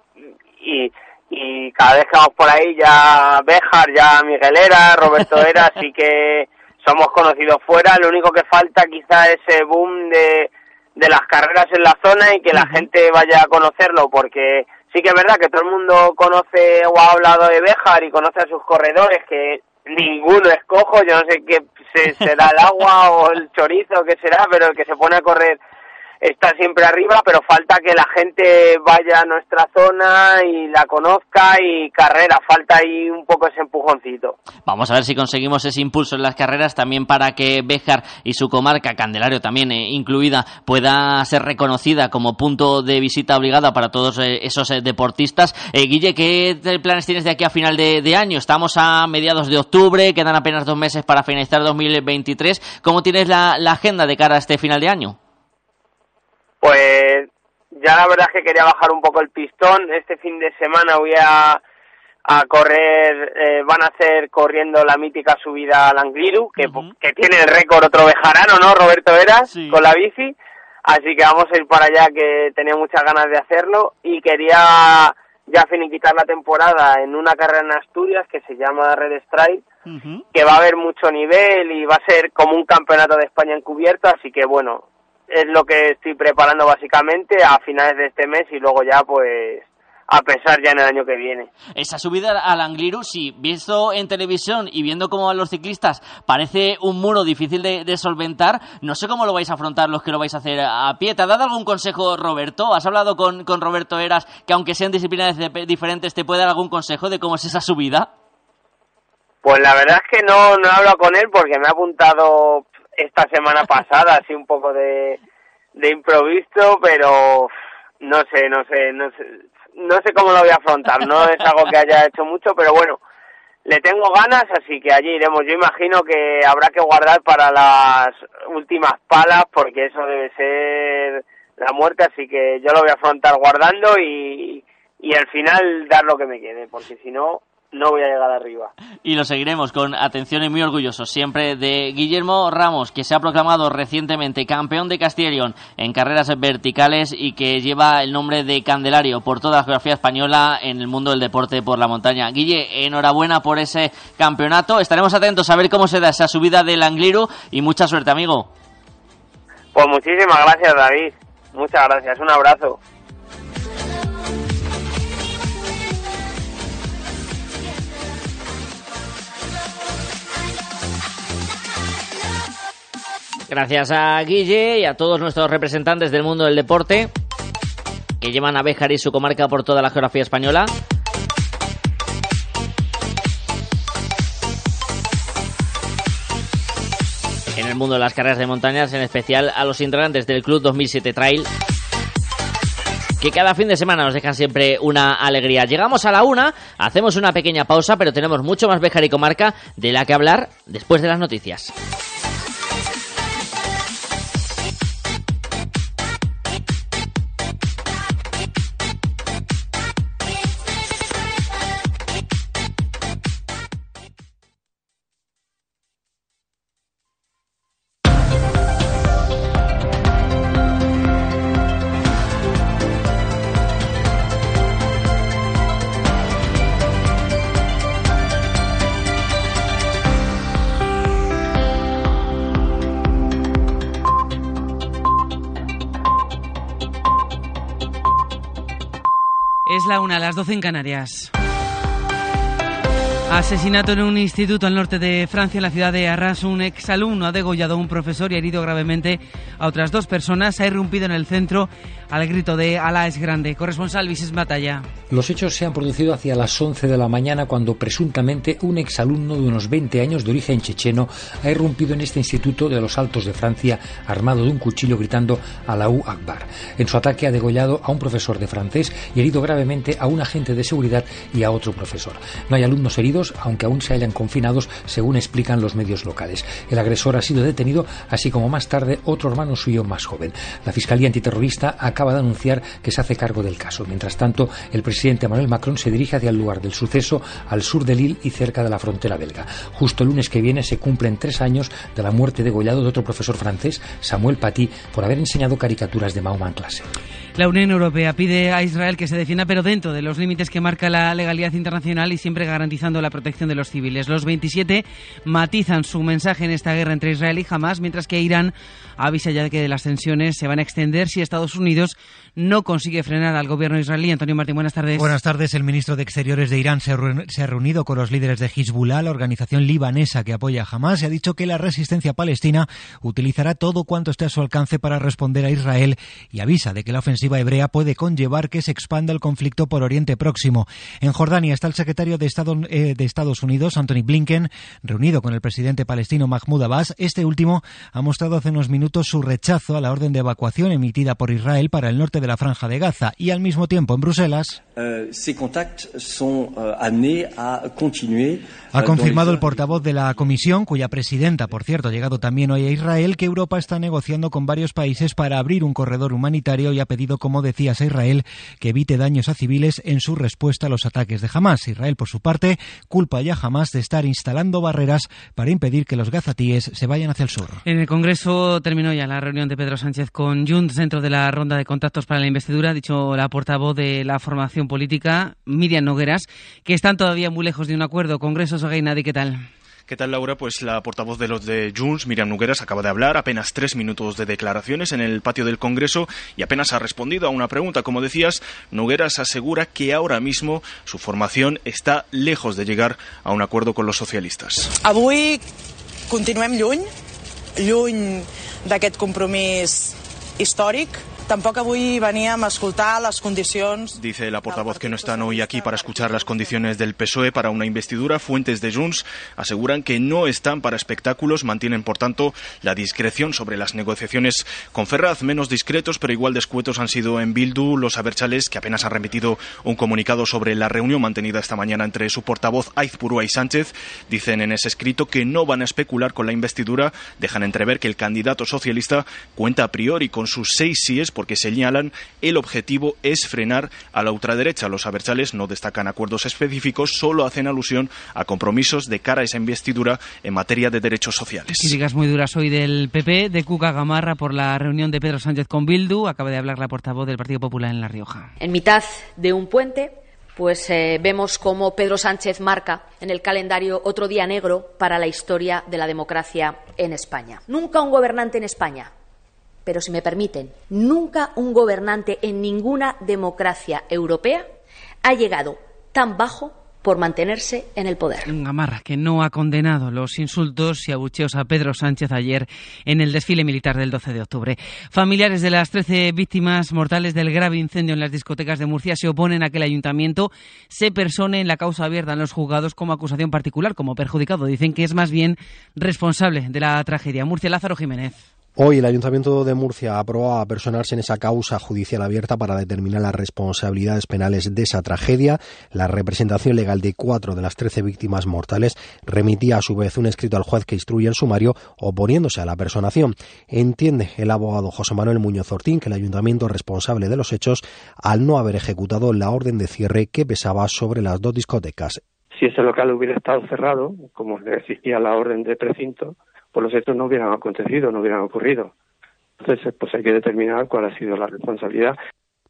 y, y cada vez que vamos por ahí ya Béjar, ya Miguelera, Roberto Era, (laughs) así que somos conocidos fuera, lo único que falta quizá es ese boom de, de las carreras en la zona y que la gente vaya a conocerlo, porque sí que es verdad que todo el mundo conoce o ha hablado de Béjar y conoce a sus corredores, que ninguno es cojo, yo no sé qué será el agua o el chorizo, qué será, pero el que se pone a correr está siempre arriba, pero falta que la gente vaya a nuestra zona y la conozca y carrera, falta ahí un poco ese empujoncito. Vamos a ver si conseguimos ese impulso en las carreras también para que Béjar y su comarca, Candelario también eh, incluida, pueda ser reconocida como punto de visita obligada para todos eh, esos eh, deportistas. Guille, ¿qué planes tienes de aquí a final de, año? Estamos a mediados de octubre, quedan apenas dos meses para finalizar 2023. ¿Cómo tienes la agenda de cara a este final de año? Pues ya la verdad es que quería bajar un poco el pistón. Este fin de semana voy a, a correr, eh, van a hacer corriendo la mítica subida al Angliru, que, que tiene el récord otro bejarano, ¿no? Roberto Veras, con la bici. Así que vamos a ir para allá, que tenía muchas ganas de hacerlo. Y quería ya finiquitar la temporada en una carrera en Asturias que se llama Red Strike, que va a haber mucho nivel y va a ser como un campeonato de España encubierto. Así que bueno, es lo que estoy preparando básicamente a finales de este mes y luego ya pues a pesar ya en el año que viene. Esa subida al Angliru, sí, visto en televisión y viendo cómo van los ciclistas, parece un muro difícil de, solventar. No sé cómo lo vais a afrontar los que lo vais a hacer a pie. ¿Te ha dado algún consejo Roberto? ¿Has hablado con, con Roberto Eras que aunque sean disciplinas diferentes te puede dar algún consejo de cómo es esa subida? Pues la verdad es que no, no he hablado con él porque me ha apuntado esta semana pasada, así un poco de, de improviso, pero no sé, no sé, no sé, no sé cómo lo voy a afrontar, no es algo que haya hecho mucho, pero bueno, le tengo ganas, así que allí iremos. Yo imagino que habrá que guardar para las últimas palas, porque eso debe ser la muerte, así que yo lo voy a afrontar guardando y, y al final dar lo que me quede, porque si no, no voy a llegar arriba. Y lo seguiremos con atención y muy orgullosos siempre de Guillermo Ramos, que se ha proclamado recientemente campeón de León en carreras verticales y que lleva el nombre de Candelario por toda la geografía española en el mundo del deporte por la montaña. Guille, enhorabuena por ese campeonato. Estaremos atentos a ver cómo se da esa subida del Angliru y mucha suerte, amigo. Pues muchísimas gracias, David. Muchas gracias. Un abrazo. Gracias a Guille y a todos nuestros representantes del mundo del deporte que llevan a Béjar y su comarca por toda la geografía española. En el mundo de las carreras de montañas, en especial a los integrantes del Club 2007 Trail, que cada fin de semana nos dejan siempre una alegría. Llegamos a la una, hacemos una pequeña pausa, pero tenemos mucho más Béjar y comarca de la que hablar después de las noticias. En Canarias. Asesinato en un instituto al norte de Francia, en la ciudad de Arras. Un exalumno ha degollado a un profesor y herido gravemente a otras dos personas. Ha irrumpido en el centro al grito de Alá es grande. Corresponsal Vises Batalla. Los hechos se han producido hacia las 11 de la mañana cuando presuntamente un exalumno de unos 20 años de origen checheno ha irrumpido en este instituto de los Altos de Francia armado de un cuchillo gritando Allahu Akbar. En su ataque ha degollado a un profesor de francés y herido gravemente a un agente de seguridad y a otro profesor. No hay alumnos heridos aunque aún se hayan confinados, según explican los medios locales. El agresor ha sido detenido, así como más tarde otro hermano suyo más joven. La Fiscalía Antiterrorista acaba de anunciar que se hace cargo del caso. Mientras tanto, el presidente Emmanuel Macron se dirige hacia el lugar del suceso, al sur de Lille y cerca de la frontera belga. Justo el lunes que viene se cumplen tres años de la muerte degollado de otro profesor francés, Samuel Paty, por haber enseñado caricaturas de Mahoma en clase. La Unión Europea pide a Israel que se defienda, pero dentro de los límites que marca la legalidad internacional y siempre garantizando la protección de los civiles. Los 27 matizan su mensaje en esta guerra entre Israel y Hamas, mientras que Irán avisa ya de que las tensiones se van a extender si Estados Unidos no consigue frenar al gobierno israelí. Antonio Martín, buenas tardes. Buenas tardes. El ministro de Exteriores de Irán se ha reunido con los líderes de Hezbollah, la organización libanesa que apoya a Hamas, y ha dicho que la resistencia palestina utilizará todo cuanto esté a su alcance para responder a Israel y avisa de que la ofensiva hebrea puede conllevar que se expanda el conflicto por Oriente Próximo. En Jordania está el secretario de Estado eh, de Estados Unidos, Anthony Blinken, reunido con el presidente palestino Mahmoud Abbas. Este último ha mostrado hace unos minutos su rechazo a la orden de evacuación emitida por Israel para el norte de la franja de Gaza y al mismo tiempo en Bruselas. Eh, eh, ha confirmado el portavoz de la Comisión, cuya presidenta, por cierto, ha llegado también hoy a Israel, que Europa está negociando con varios países para abrir un corredor humanitario y ha pedido, como decías, a Israel que evite daños a civiles en su respuesta a los ataques de Hamas. Israel, por su parte, culpa ya a Hamas de estar instalando barreras para impedir que los gazatíes se vayan hacia el sur. En el Congreso terminó ya la reunión de Pedro Sánchez con Junts dentro de la ronda de contactos para la investidura, ha dicho la portavoz de la formación política, Miriam Nogueras, que están todavía muy lejos de un acuerdo. Congreso Sogainadi, ¿qué tal? ¿Qué tal, Laura? Pues la portavoz de los de Junts, Miriam Nogueras, acaba de hablar, apenas tres minutos de declaraciones en el patio del Congreso y apenas ha respondido a una pregunta. Como decías, Nogueras asegura que ahora mismo su formación está lejos de llegar a un acuerdo con los socialistas. Avui continuem lluny, lluny d'aquest compromís històric Tampoco avui veníem a escoltar las condiciones. Dice la portavoz que no están hoy aquí para escuchar las condiciones del PSOE para una investidura. Fuentes de Junts aseguran que no están para espectáculos, mantienen por tanto la discreción sobre las negociaciones con Ferraz. Menos discretos, pero igual descuetos han sido en Bildu los Aberchales, que apenas han remitido un comunicado sobre la reunión mantenida esta mañana entre su portavoz Aizpurua y Sánchez. Dicen en ese escrito que no van a especular con la investidura. Dejan entrever que el candidato socialista cuenta a priori con sus seis síes porque señalan el objetivo es frenar a la ultraderecha. Los abertzales no destacan acuerdos específicos, solo hacen alusión a compromisos de cara a esa investidura en materia de derechos sociales. Críticas muy duras hoy del PP, de Cuca Gamarra por la reunión de Pedro Sánchez con Bildu. Acaba de hablar la portavoz del Partido Popular en La Rioja. En mitad de un puente pues eh, vemos cómo Pedro Sánchez marca en el calendario otro día negro para la historia de la democracia en España. Nunca un gobernante en España pero si me permiten, nunca un gobernante en ninguna democracia europea ha llegado tan bajo por mantenerse en el poder. Gamarra, que no ha condenado los insultos y abucheos a Pedro Sánchez ayer en el desfile militar del 12 de octubre. Familiares de las 13 víctimas mortales del grave incendio en las discotecas de Murcia se oponen a que el ayuntamiento se persone en la causa abierta en los juzgados como acusación particular, como perjudicado. Dicen que es más bien responsable de la tragedia. Murcia Lázaro Jiménez. Hoy el Ayuntamiento de Murcia ha aprobado personarse en esa causa judicial abierta para determinar las responsabilidades penales de esa tragedia. La representación legal de cuatro de las trece víctimas mortales remitía a su vez un escrito al juez que instruye el sumario oponiéndose a la personación. Entiende el abogado José Manuel Muñoz Ortín que el Ayuntamiento es responsable de los hechos al no haber ejecutado la orden de cierre que pesaba sobre las dos discotecas. Si ese local hubiera estado cerrado, como existía la orden de precinto, pues los hechos no hubieran acontecido, no hubieran ocurrido. Entonces, pues hay que determinar cuál ha sido la responsabilidad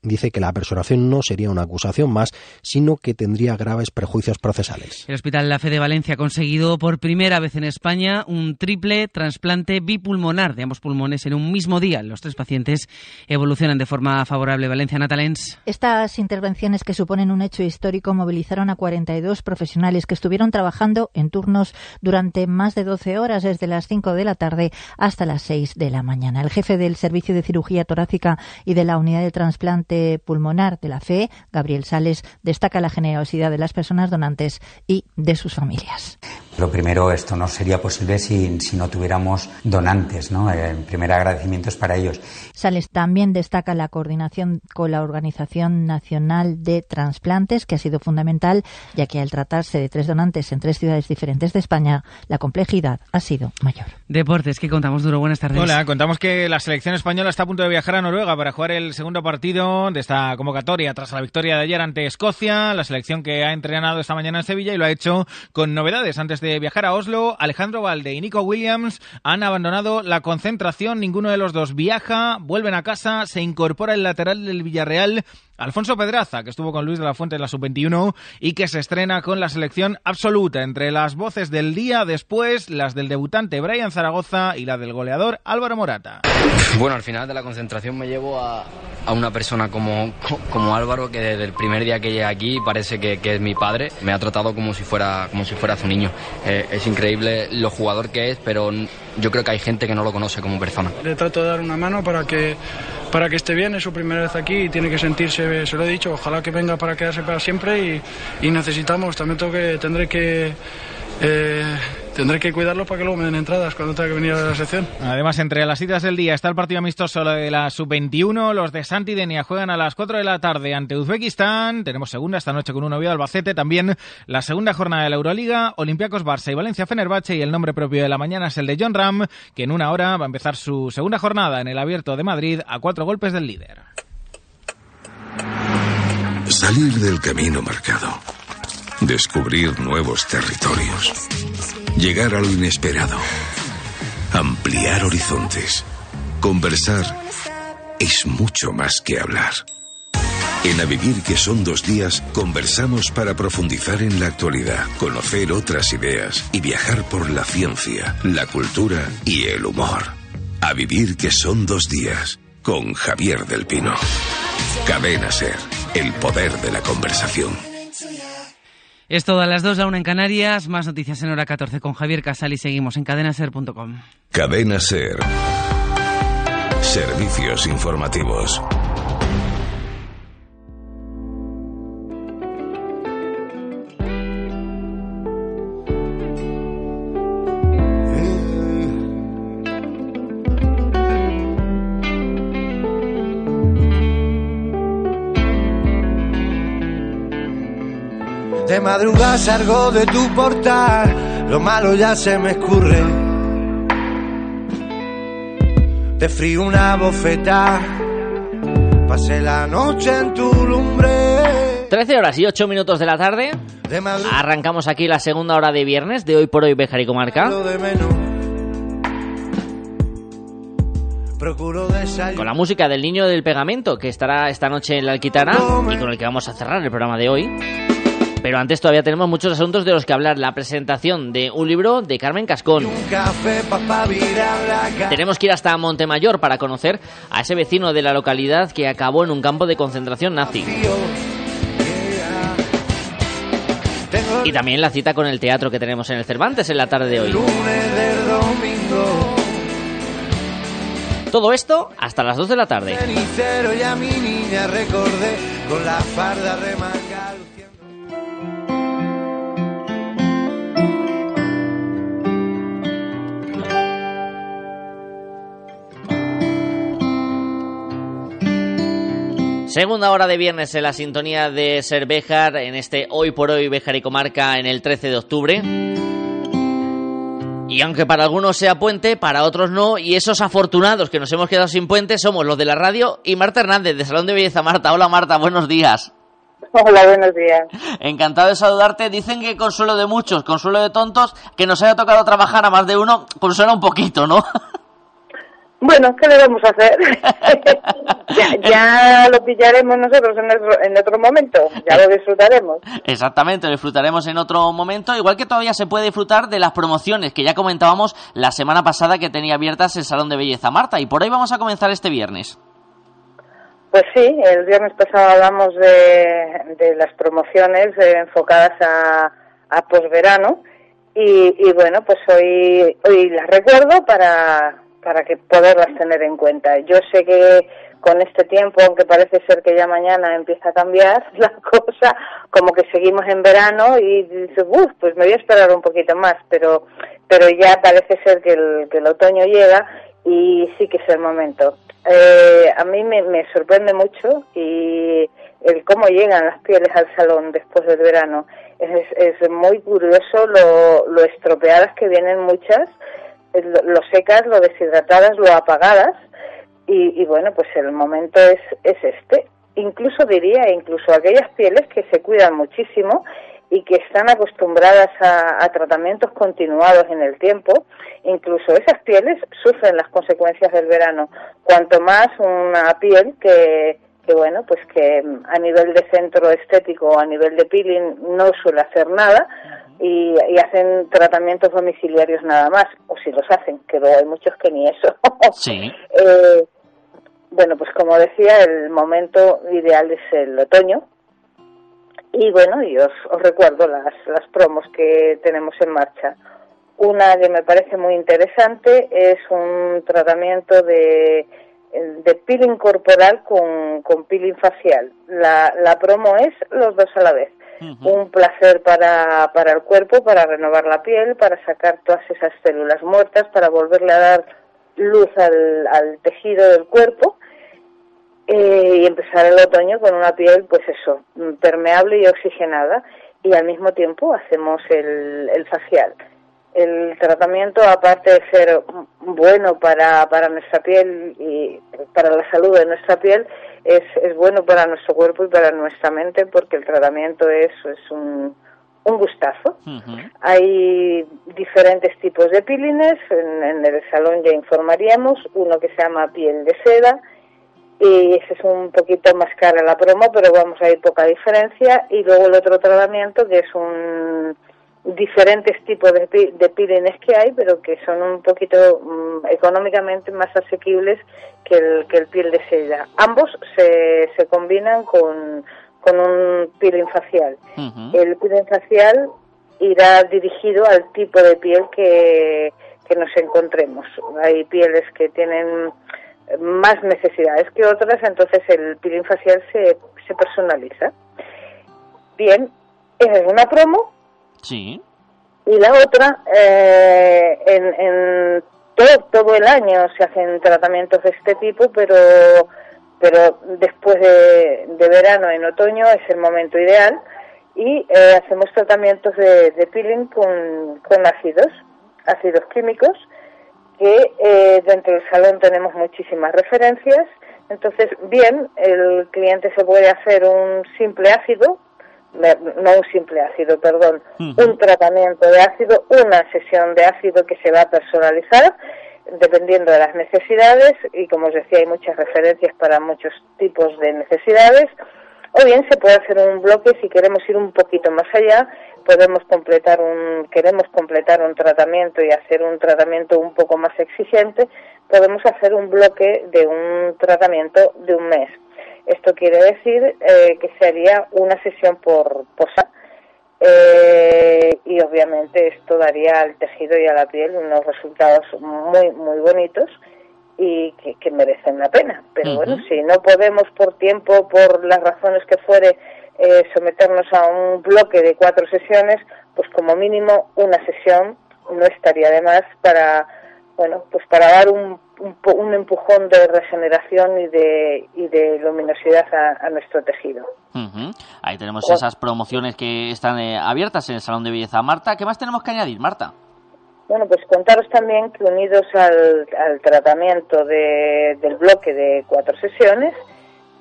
dice que la personación no sería una acusación más, sino que tendría graves perjuicios procesales. El Hospital La Fe de Valencia ha conseguido por primera vez en España un triple trasplante bipulmonar de ambos pulmones en un mismo día. Los tres pacientes evolucionan de forma favorable. Valencia Natalens. Estas intervenciones que suponen un hecho histórico movilizaron a 42 profesionales que estuvieron trabajando en turnos durante más de 12 horas, desde las 5 de la tarde hasta las 6 de la mañana. El jefe del Servicio de Cirugía Torácica y de la Unidad de Trasplante Pulmonar de la FE, Gabriel Sales, destaca la generosidad de las personas donantes y de sus familias. Lo primero, esto no sería posible si, si no tuviéramos donantes, ¿no? El primer agradecimiento es para ellos. Sales también destaca la coordinación con la Organización Nacional de Transplantes, que ha sido fundamental, ya que al tratarse de tres donantes en tres ciudades diferentes de España, la complejidad ha sido mayor. Deportes, ¿qué contamos, Duro? Buenas tardes. Hola, contamos que la selección española está a punto de viajar a Noruega para jugar el segundo partido de esta convocatoria tras la victoria de ayer ante Escocia, la selección que ha entrenado esta mañana en Sevilla y lo ha hecho con novedades antes de de viajar a Oslo, Alejandro Valde y Nico Williams han abandonado la concentración. Ninguno de los dos viaja, vuelven a casa, se incorpora el lateral del Villarreal Alfonso Pedraza, que estuvo con Luis de la Fuente en la sub-21 y que se estrena con la selección absoluta. Entre las voces del día, después las del debutante Brian Zaragoza y la del goleador Álvaro Morata. Bueno, al final de la concentración me llevo a, una persona como, como Álvaro, que desde el primer día que llega aquí parece que, es mi padre. Me ha tratado como si fuera, como si fuera su niño. Eh, es increíble lo jugador que es, pero yo creo que hay gente que no lo conoce como persona. Le trato de dar una mano para que, para que esté bien, es su primera vez aquí y tiene que sentirse, se lo he dicho, ojalá que venga para quedarse para siempre y, necesitamos, también tengo que, tendré que eh, tendré que cuidarlo para que luego me den entradas cuando tenga que venir a la sección. Además, entre las citas del día está el partido amistoso de la sub-21. Los de Santi Denia juegan a las 4 de la tarde ante Uzbekistán. Tenemos segunda esta noche con un novio Albacete. También la segunda jornada de la Euroliga. Olympiacos Barça y Valencia Fenerbahce. Y el nombre propio de la mañana es el de John Ram, que en una hora va a empezar su segunda jornada en el Abierto de Madrid a cuatro golpes del líder. Salir del camino marcado descubrir nuevos territorios, llegar a lo inesperado, ampliar horizontes, conversar es mucho más que hablar. En A Vivir que son dos días, conversamos para profundizar en la actualidad, conocer otras ideas y viajar por la ciencia, la cultura y el humor. A Vivir que son dos días, con Javier del Pino. Cadena Ser, el poder de la conversación. Es todo a las 2, a 1 en Canarias. Más noticias en hora 14 con Javier Casal y seguimos en cadenaser.com. Cadena Ser. Servicios informativos. Madrugada salgo de tu portal, lo malo ya se me escurre. Te frío una bofeta, pasé la noche en tu lumbre. 13 horas y 8 minutos de la tarde. Arrancamos aquí la segunda hora de viernes de hoy por hoy Bejar y Comarca. Con la música del niño del pegamento que estará esta noche en la Alquitana y con el que vamos a cerrar el programa de hoy. Pero antes todavía tenemos muchos asuntos de los que hablar. La presentación de un libro de Carmen Cascón. Tenemos que ir hasta Montemayor para conocer a ese vecino de la localidad que acabó en un campo de concentración nazi. Y también la cita con el teatro que tenemos en el Cervantes en la tarde de hoy. Todo esto hasta las 2 de la tarde. Segunda hora de viernes en la sintonía de Ser Béjar, en este Hoy por Hoy Béjar y Comarca en el 13 de octubre. Y aunque para algunos sea puente, para otros no, y esos afortunados que nos hemos quedado sin puente somos los de la radio y Marta Hernández de Salón de Belleza. Marta, hola Marta, buenos días. Hola, buenos días. Encantado de saludarte. Dicen que consuelo de muchos, consuelo de tontos, que nos haya tocado trabajar a más de uno, consuela un poquito, ¿no? (laughs) Bueno, ¿qué le vamos a hacer? (laughs) ya, lo pillaremos nosotros en otro, en otro momento, ya lo disfrutaremos. Exactamente, lo disfrutaremos en otro momento, igual que todavía se puede disfrutar de las promociones que ya comentábamos la semana pasada que tenía abiertas el Salón de Belleza Marta, y por ahí vamos a comenzar este viernes. Pues sí, el viernes pasado hablamos de, de las promociones eh, enfocadas a, a posverano y, y bueno, pues hoy, hoy las recuerdo para, para que poderlas tener en cuenta. Yo sé que con este tiempo, aunque parece ser que ya mañana empieza a cambiar (laughs) la cosa, como que seguimos en verano y dices, uff, pues me voy a esperar un poquito más, pero, pero ya parece ser que el, que el otoño llega y sí que es el momento. Eh, a mí me, me sorprende mucho y el cómo llegan las pieles al salón después del verano. Es, es muy curioso lo, lo estropeadas que vienen muchas, lo, secas, lo deshidratadas, lo apagadas y, y, bueno, pues el momento es, es este. Incluso diría, incluso aquellas pieles que se cuidan muchísimo y que están acostumbradas a, tratamientos continuados en el tiempo, incluso esas pieles sufren las consecuencias del verano. Cuanto más una piel que, que bueno, pues que a nivel de centro estético o a nivel de peeling no suele hacer nada y, y, hacen tratamientos domiciliarios nada más, o si los hacen, que luego hay muchos que ni eso. (laughs) Sí. eh, bueno, pues como decía, el momento ideal es el otoño, y bueno, y os, os, recuerdo las, las promos que tenemos en marcha. Una que me parece muy interesante es un tratamiento de, de peeling corporal con, con peeling facial. La, la promo es los dos a la vez. Uh -huh. Un placer para, para el cuerpo, para renovar la piel, para sacar todas esas células muertas, para volverle a dar luz al, al tejido del cuerpo eh, y empezar el otoño con una piel, pues eso, permeable y oxigenada y al mismo tiempo hacemos el, el facial. El tratamiento, aparte de ser bueno para, para nuestra piel y para la salud de nuestra piel, es, es bueno para nuestro cuerpo y para nuestra mente porque el tratamiento es, es un, un gustazo. Uh -huh. Hay diferentes tipos de peelings, en, en el salón ya informaríamos, uno que se llama piel de seda, y ese es un poquito más cara la promo, pero vamos a ir poca diferencia. Y luego el otro tratamiento, que es un diferentes tipos de, de peelings que hay, pero que son un poquito um, económicamente más asequibles que el, que el piel de seda. Ambos se, se combinan con, con un peeling facial. Uh -huh. El peeling facial irá dirigido al tipo de piel que, que nos encontremos. Hay pieles que tienen más necesidades que otras, entonces el peeling facial se, se personaliza. Bien, esa es una promo. Sí. Y la otra, eh, en, en todo, todo el año se hacen tratamientos de este tipo, pero, pero después de, de verano, en otoño, es el momento ideal. Y eh, hacemos tratamientos de, peeling con, con ácidos, ácidos químicos, que eh, dentro del salón tenemos muchísimas referencias. Entonces, bien, el cliente se puede hacer un simple ácido, no un simple ácido, perdón, uh -huh. un tratamiento de ácido, una sesión de ácido que se va a personalizar dependiendo de las necesidades y como os decía hay muchas referencias para muchos tipos de necesidades o bien se puede hacer un bloque si queremos ir un poquito más allá podemos completar un queremos completar un tratamiento y hacer un tratamiento un poco más exigente podemos hacer un bloque de un tratamiento de un mes esto quiere decir eh, que sería una sesión por posa eh, y obviamente esto daría al tejido y a la piel unos resultados muy muy bonitos y que, que merecen la pena pero uh -huh. bueno si no podemos por tiempo por las razones que fuere eh, someternos a un bloque de cuatro sesiones, pues como mínimo una sesión no estaría de más para, bueno, pues para dar un, un, un empujón de regeneración y de, y de luminosidad a, a nuestro tejido. Uh -huh. Ahí tenemos esas promociones que están eh, abiertas en el Salón de Belleza. Marta, ¿qué más tenemos que añadir, Marta? Bueno, pues contaros también que unidos al, al tratamiento de, del bloque de cuatro sesiones,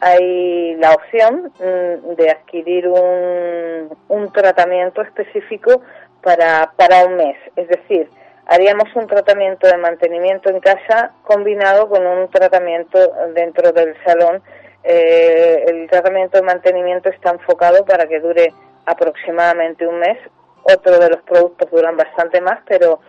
hay la opción mm, de adquirir un, un tratamiento específico para, para un mes. Es decir, haríamos un tratamiento de mantenimiento en casa combinado con un tratamiento dentro del salón. Eh, el tratamiento de mantenimiento está enfocado para que dure aproximadamente un mes. Otro de los productos duran bastante más, pero,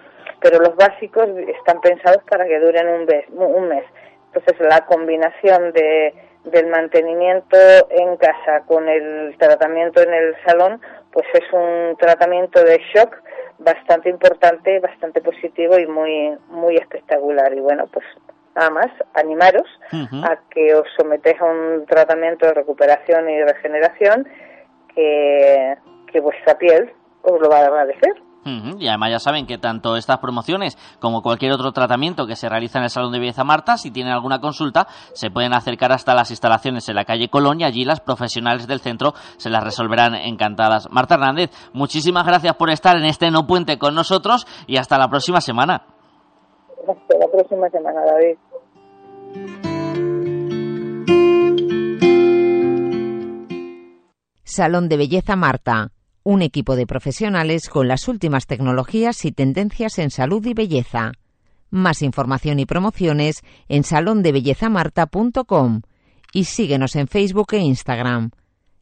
pero los básicos están pensados para que duren un mes. Un mes. Entonces, la combinación de, del mantenimiento en casa con el tratamiento en el salón, pues es un tratamiento de shock bastante importante, bastante positivo y muy muy espectacular. Y bueno, pues nada más animaros a que os sometéis a un tratamiento de recuperación y regeneración que, que vuestra piel os lo va a agradecer. Y además ya saben que tanto estas promociones como cualquier otro tratamiento que se realiza en el Salón de Belleza Marta, si tienen alguna consulta, se pueden acercar hasta las instalaciones en la calle Colón y allí las profesionales del centro se las resolverán encantadas. Marta Hernández, muchísimas gracias por estar en este No Puente con nosotros y hasta la próxima semana. Hasta la próxima semana, David. Salón de Belleza Marta un equipo de profesionales con las últimas tecnologías y tendencias en salud y belleza. Más información y promociones en salondebellezamarta.com y síguenos en Facebook e Instagram.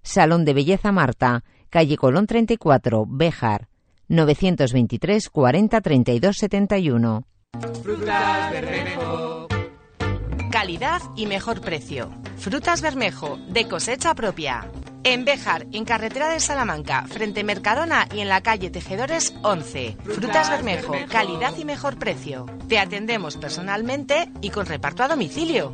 Salón de Belleza Marta, calle Colón 34, Béjar, 923 40 32 71. Calidad y mejor precio. Frutas Bermejo, de cosecha propia. En Béjar, en carretera de Salamanca, frente Mercadona y en la calle Tejedores 11. Frutas Bermejo, calidad y mejor precio. Te atendemos personalmente y con reparto a domicilio.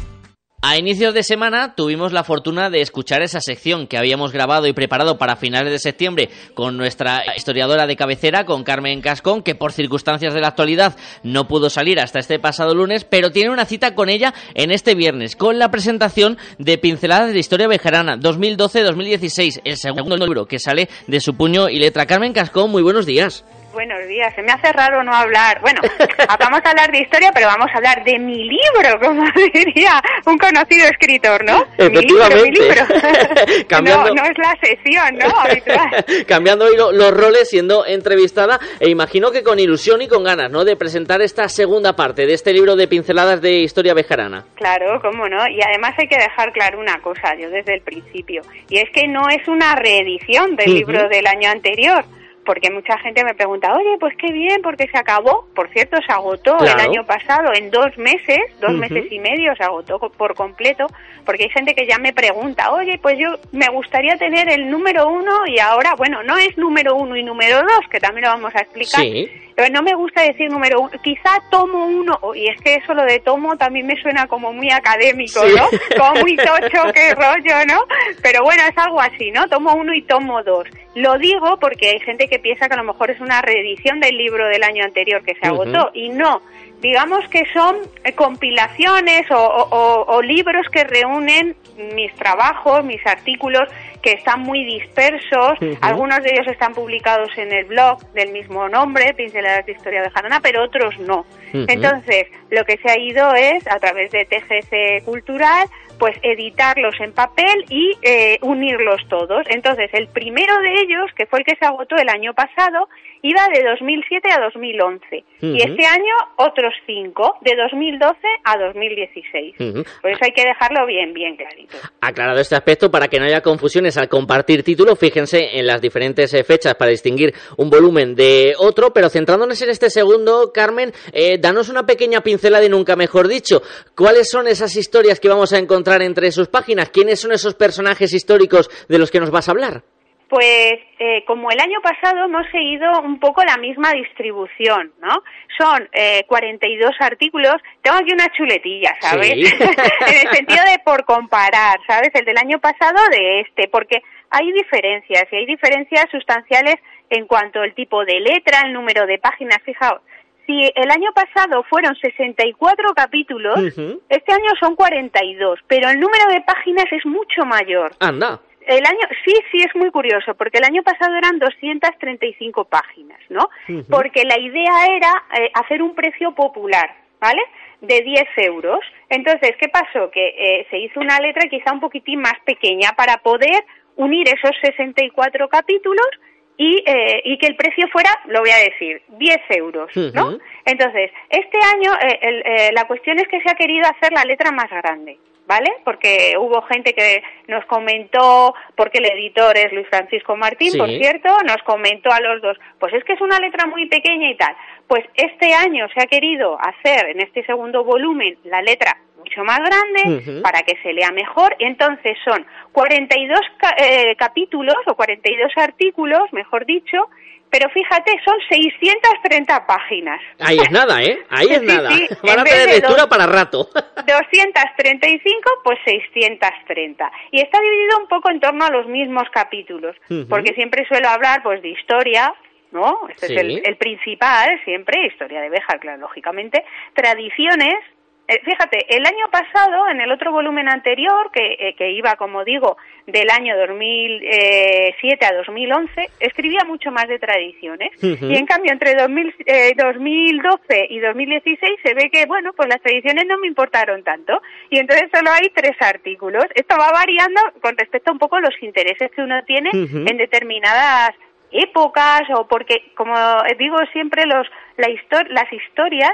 A inicios de semana tuvimos la fortuna de escuchar esa sección que habíamos grabado y preparado para finales de septiembre con nuestra historiadora de cabecera, con Carmen Cascón, que por circunstancias de la actualidad no pudo salir hasta este pasado lunes, pero tiene una cita con ella en este viernes, con la presentación de Pinceladas de Historia Bejarana 2012-2016, el segundo libro que sale de su puño y letra. Carmen Cascón, muy buenos días. Buenos días, se me hace raro no hablar. Bueno, (laughs) vamos a hablar de historia, pero vamos a hablar de mi libro, como (laughs) diría un conocido escritor, ¿no? Efectivamente. Mi libro, mi libro. (laughs) Cambiando... No, no, es la sesión, ¿no? Habitual. Cambiando hoy lo, los roles, siendo entrevistada, e imagino que con ilusión y con ganas, ¿no? De presentar esta segunda parte de este libro de pinceladas de historia bejarana. Claro, cómo no. Y además hay que dejar claro una cosa, yo desde el principio, y es que no es una reedición del uh -huh. libro del año anterior porque mucha gente me pregunta, oye, pues qué bien, porque se acabó. Por cierto, se agotó claro. el año pasado en dos meses, dos uh -huh. meses y medio, se agotó por completo, porque hay gente que ya me pregunta, oye, pues yo me gustaría tener el número uno y ahora, bueno, no es número uno y número dos, que también lo vamos a explicar. Sí. No me gusta decir número uno, quizá tomo uno, y es que eso lo de tomo también me suena como muy académico, Sí. ¿no? (laughs) Como muy tocho, qué rollo, ¿no? Pero bueno, es algo así, ¿no? Tomo uno y tomo dos. Lo digo porque hay gente que piensa que a lo mejor es una reedición del libro del año anterior que se agotó, Ujú. y no. Digamos que son eh, compilaciones o, o- o libros que reúnen mis trabajos, mis artículos, que están muy dispersos. Algunos de ellos están publicados en el blog del mismo nombre, Pinceladas de Historia de Jarana, pero otros no. Entonces, lo que se ha ido es, a través de TGC Cultural, pues editarlos en papel y eh, unirlos todos. Entonces, el primero de ellos, que fue el que se agotó el año pasado, iba de 2007 a 2011. Y este año otros cinco, de 2012 a 2016. Ujú. Por eso hay que dejarlo bien, bien clarito. Aclarado este aspecto, para que no haya confusiones al compartir títulos, fíjense en las diferentes eh, fechas para distinguir un volumen de otro, pero centrándonos en este segundo, Carmen, eh, danos una pequeña pincelada y nunca mejor dicho. ¿Cuáles son esas historias que vamos a encontrar entre sus páginas? ¿Quiénes son esos personajes históricos de los que nos vas a hablar? Pues eh, como el año pasado hemos seguido un poco la misma distribución, ¿no? Son eh, 42 artículos, tengo aquí una chuletilla, ¿sabes? Sí. (laughs) en el sentido de por comparar, ¿sabes? El del año pasado de este, porque hay diferencias y hay diferencias sustanciales en cuanto al tipo de letra, el número de páginas, fijaos. Si el año pasado fueron 64 capítulos, este año son 42, pero el número de páginas es mucho mayor. Anda. el año, sí, sí es muy curioso, porque el año pasado eran 235 páginas, ¿no? Porque la idea era eh, hacer un precio popular, ¿vale? De 10 euros. Entonces, ¿qué pasó? Que eh, se hizo una letra quizá un poquitín más pequeña para poder unir esos 64 capítulos y, eh, y que el precio fuera, lo voy a decir, 10 euros, ¿no? Entonces, este año la cuestión es que se ha querido hacer la letra más grande. ¿vale? Porque hubo gente que nos comentó, porque el editor es Luis Francisco Martín, por cierto, nos comentó a los dos, pues es que es una letra muy pequeña y tal. Pues este año se ha querido hacer en este segundo volumen la letra mucho más grande para que se lea mejor. Entonces son 42 eh, capítulos o 42 artículos, mejor dicho, pero fíjate, son 630 páginas. Ahí es nada, ¿eh? Ahí es nada. Van a tener lectura para rato. (laughs) 235, pues 630. Y está dividido un poco en torno a los mismos capítulos, porque siempre suelo hablar, pues, de historia, ¿no? Este es el, el, principal, siempre, historia de Béjar, claro, lógicamente, tradiciones, fíjate, el año pasado, en el otro volumen anterior, que, eh, que iba, como digo, del año 2007 a 2011, escribía mucho más de tradiciones. Y en cambio, entre 2012 y 2016 se ve que, bueno, pues las tradiciones no me importaron tanto. Y entonces solo hay tres artículos. Esto va variando con respecto a un poco los intereses que uno tiene en determinadas épocas o porque, como digo siempre, los, la las historias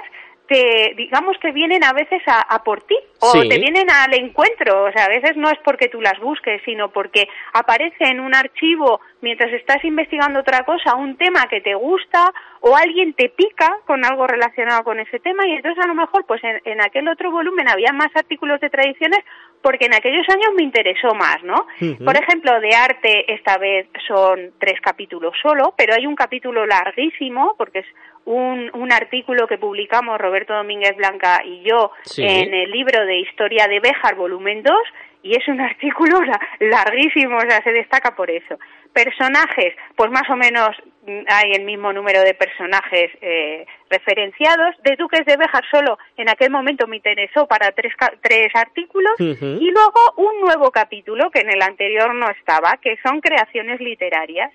te, digamos que vienen a veces a, por ti o te vienen al encuentro. O sea, a veces no es porque tú las busques, sino porque aparece en un archivo mientras estás investigando otra cosa, un tema que te gusta o alguien te pica con algo relacionado con ese tema y entonces a lo mejor pues en, aquel otro volumen había más artículos de tradiciones porque en aquellos años me interesó más, ¿no? Por ejemplo, de arte esta vez son tres capítulos solo, pero hay un capítulo larguísimo porque es un, un artículo que publicamos Roberto Domínguez Blanca y yo en el libro de Historia de Béjar, volumen 2, y es un (laughs) artículo larguísimo, o sea, se destaca por eso. Personajes, pues más o menos mm, hay el mismo número de personajes eh, referenciados. De Duques de Béjar solo en aquel momento me interesó para tres, tres artículos y luego un nuevo capítulo que en el anterior no estaba, que son creaciones literarias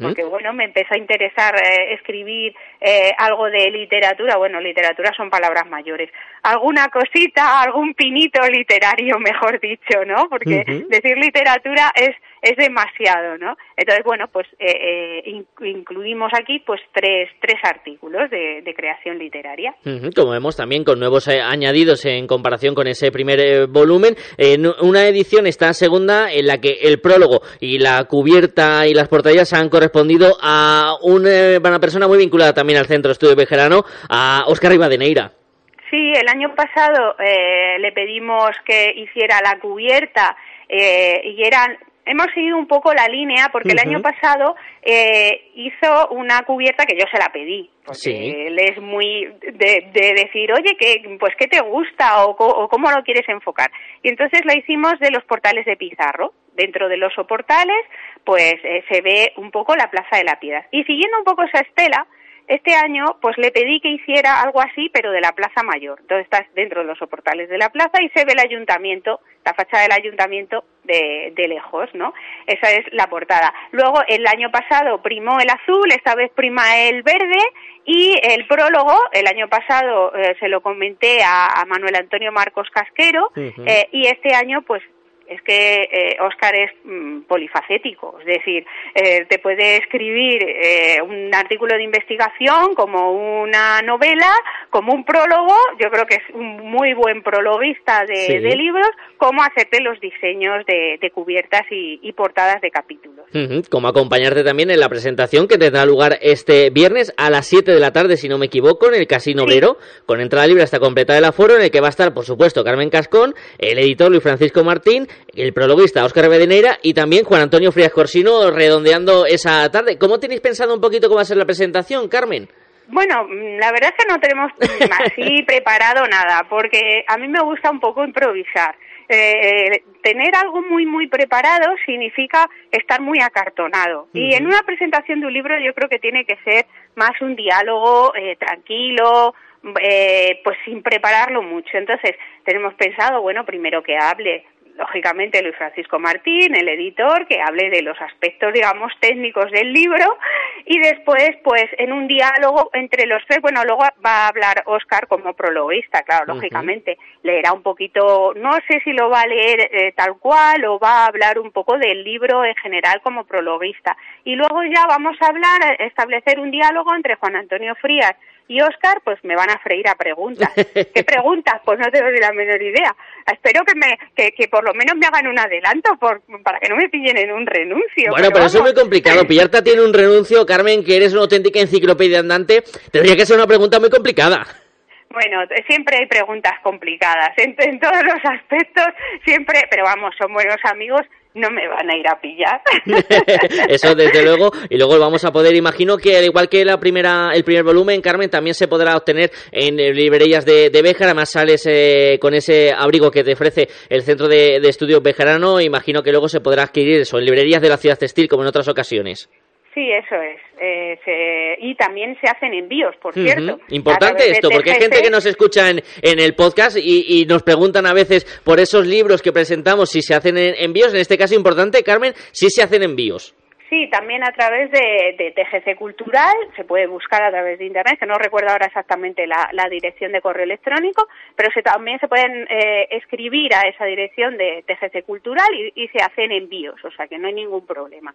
porque bueno, me empezó a interesar eh, escribir eh, algo de literatura, bueno, literatura son palabras mayores, alguna cosita, algún pinito literario, (laughs) mejor dicho, ¿no? Porque decir literatura es es demasiado, ¿no? Entonces, bueno, pues eh, eh incluimos aquí pues tres, tres artículos de, creación literaria. como vemos también con nuevos eh, añadidos en comparación con ese primer eh, volumen. En una edición, esta segunda, en la que el prólogo y la cubierta y las portadas han correspondido a una persona muy vinculada también al Centro de Estudio Bejerano, a Óscar Rivadeneira. Sí, el año pasado le pedimos que hiciera la cubierta y eran hemos seguido un poco la línea porque el año pasado eh, hizo una cubierta que yo se la pedí. Porque él es muy de, decir, oye, que, pues qué te gusta o, cómo lo quieres enfocar. Y entonces la hicimos de los portales de Pizarro. Dentro de los soportales, pues eh, se ve un poco la Plaza de la Piedad. Y siguiendo un poco esa estela, este año, pues le pedí que hiciera algo así, pero de la Plaza Mayor. Entonces estás dentro de los soportales de la plaza y se ve el ayuntamiento, la fachada del ayuntamiento de, lejos, ¿no? Esa es la portada. Luego, el año pasado primó el azul, esta vez prima el verde y el prólogo, el año pasado eh, se lo comenté a, Manuel Antonio Marcos Casquero eh, y este año, pues es que Oscar eh, es mm, polifacético, es decir, eh, te puede escribir eh, un artículo de investigación como una novela, como un prólogo, yo creo que es un muy buen prologuista de, libros, como hacerte los diseños de, cubiertas y, portadas de capítulos. Como acompañarte también en la presentación que tendrá lugar este viernes a las 7 de la tarde, si no me equivoco, en el Casino Obrero, con entrada libre hasta completar el aforo, en el que va a estar, por supuesto, Carmen Cascón, el editor Luis Francisco Martín, el prologuista Óscar Bedeneira y también Juan Antonio Frías Corsino redondeando esa tarde. ¿Cómo tenéis pensado un poquito cómo va a ser la presentación, Carmen? Bueno, mm, la verdad es que no tenemos así (laughs) preparado nada, porque a mí me gusta un poco improvisar. Eh, tener algo muy, muy preparado significa estar muy acartonado. Y en una presentación de un libro yo creo que tiene que ser más un diálogo eh, tranquilo, eh, pues sin prepararlo mucho. Entonces, tenemos pensado, bueno, primero que hable lógicamente Luis Francisco Martín, el editor, que hable de los aspectos, digamos, técnicos del libro y después, pues, en un diálogo entre los tres, bueno, luego va a hablar Oscar como prologuista, claro, lógicamente, leerá un poquito, no sé si lo va a leer eh, tal cual o va a hablar un poco del libro en general como prologuista. Y luego ya vamos a hablar, establecer un diálogo entre Juan Antonio Frías y Oscar, pues me van a freír a preguntas. (laughs) ¿Qué preguntas? Pues no tengo ni la menor idea. Espero que me que, que por lo menos me hagan un adelanto por, para que no me pillen en un renuncio. Bueno, pero, eso es muy complicado. (laughs) Pillarte a ti en un renuncio, Carmen, que eres una auténtica enciclopedia andante, tendría que ser una pregunta muy complicada. Bueno, siempre hay preguntas complicadas, en, en, todos los aspectos, siempre, pero vamos, son buenos amigos no me van a ir a pillar. (laughs) Eso desde luego. Y luego vamos a poder, imagino que al igual que la primera, el primer volumen, Carmen, también se podrá obtener en librerías de, de Béjar. Además sales eh, con ese abrigo que te ofrece el Centro de, de Estudios Bejarano. Imagino que luego se podrá adquirir eso en librerías de la ciudad textil como en otras ocasiones. Sí, eso es. Eh, se, y también se hacen envíos, por cierto. Importante esto, porque hay gente que nos escucha en, en el podcast y, y, nos preguntan a veces por esos libros que presentamos si se hacen envíos. En este caso, importante, Carmen, si se hacen envíos. Sí, también a través de, de, TGC Cultural, se puede buscar a través de Internet, que no recuerdo ahora exactamente la, la dirección de correo electrónico, pero se, también se pueden eh, escribir a esa dirección de TGC Cultural y, y se hacen envíos, o sea que no hay ningún problema.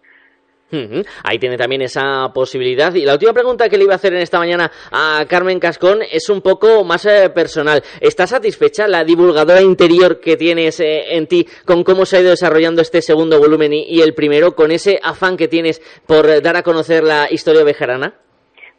Ahí tiene también esa posibilidad. Y la última pregunta que le iba a hacer en esta mañana a Carmen Cascón es un poco más eh, personal. ¿Está satisfecha la divulgadora interior que tienes eh, en ti con cómo se ha ido desarrollando este segundo volumen y, y, el primero, con ese afán que tienes por dar a conocer la historia bejarana?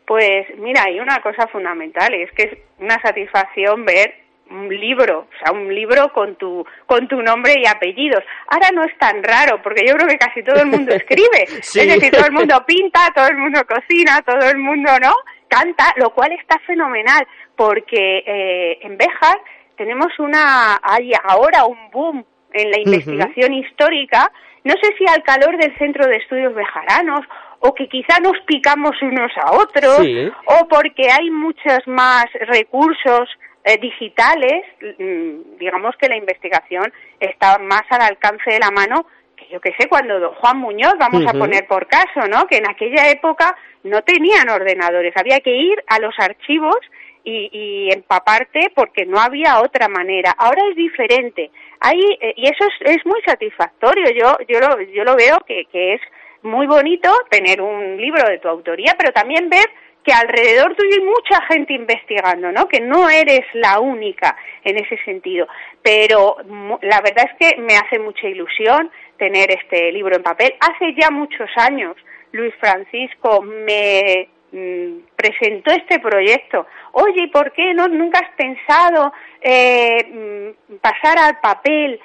Pues mira, hay una cosa fundamental, es que es una satisfacción ver un libro, o sea, un libro con tu, con tu nombre y apellidos. Ahora no es tan raro, porque yo creo que casi todo el mundo (laughs) escribe. sí. Es decir, todo el mundo pinta, todo el mundo cocina, todo el mundo, ¿no? Canta, lo cual está fenomenal, porque eh, en Béjar tenemos una, hay ahora un boom en la investigación uh -huh. histórica, no sé si al calor del Centro de Estudios Bejaranos, o que quizá nos picamos unos a otros, sí. o porque hay muchos más recursos eh, digitales, mm, digamos que la investigación está más al alcance de la mano que yo que sé, cuando don Juan Muñoz, vamos uh -huh. a poner por caso, ¿no? Que en aquella época no tenían ordenadores, había que ir a los archivos y, y empaparte porque no había otra manera. Ahora es diferente. Hay, eh, y eso es, es, muy satisfactorio. Yo, yo, lo, yo lo veo que, que es muy bonito tener un libro de tu autoría, pero también ver que alrededor tuyo hay mucha gente investigando, ¿no? Que no eres la única en ese sentido. Pero la verdad es que me hace mucha ilusión tener este libro en papel. Hace ya muchos años Luis Francisco me mmm, presentó este proyecto. Oye, ¿y por qué no nunca has pensado eh, pasar al papel?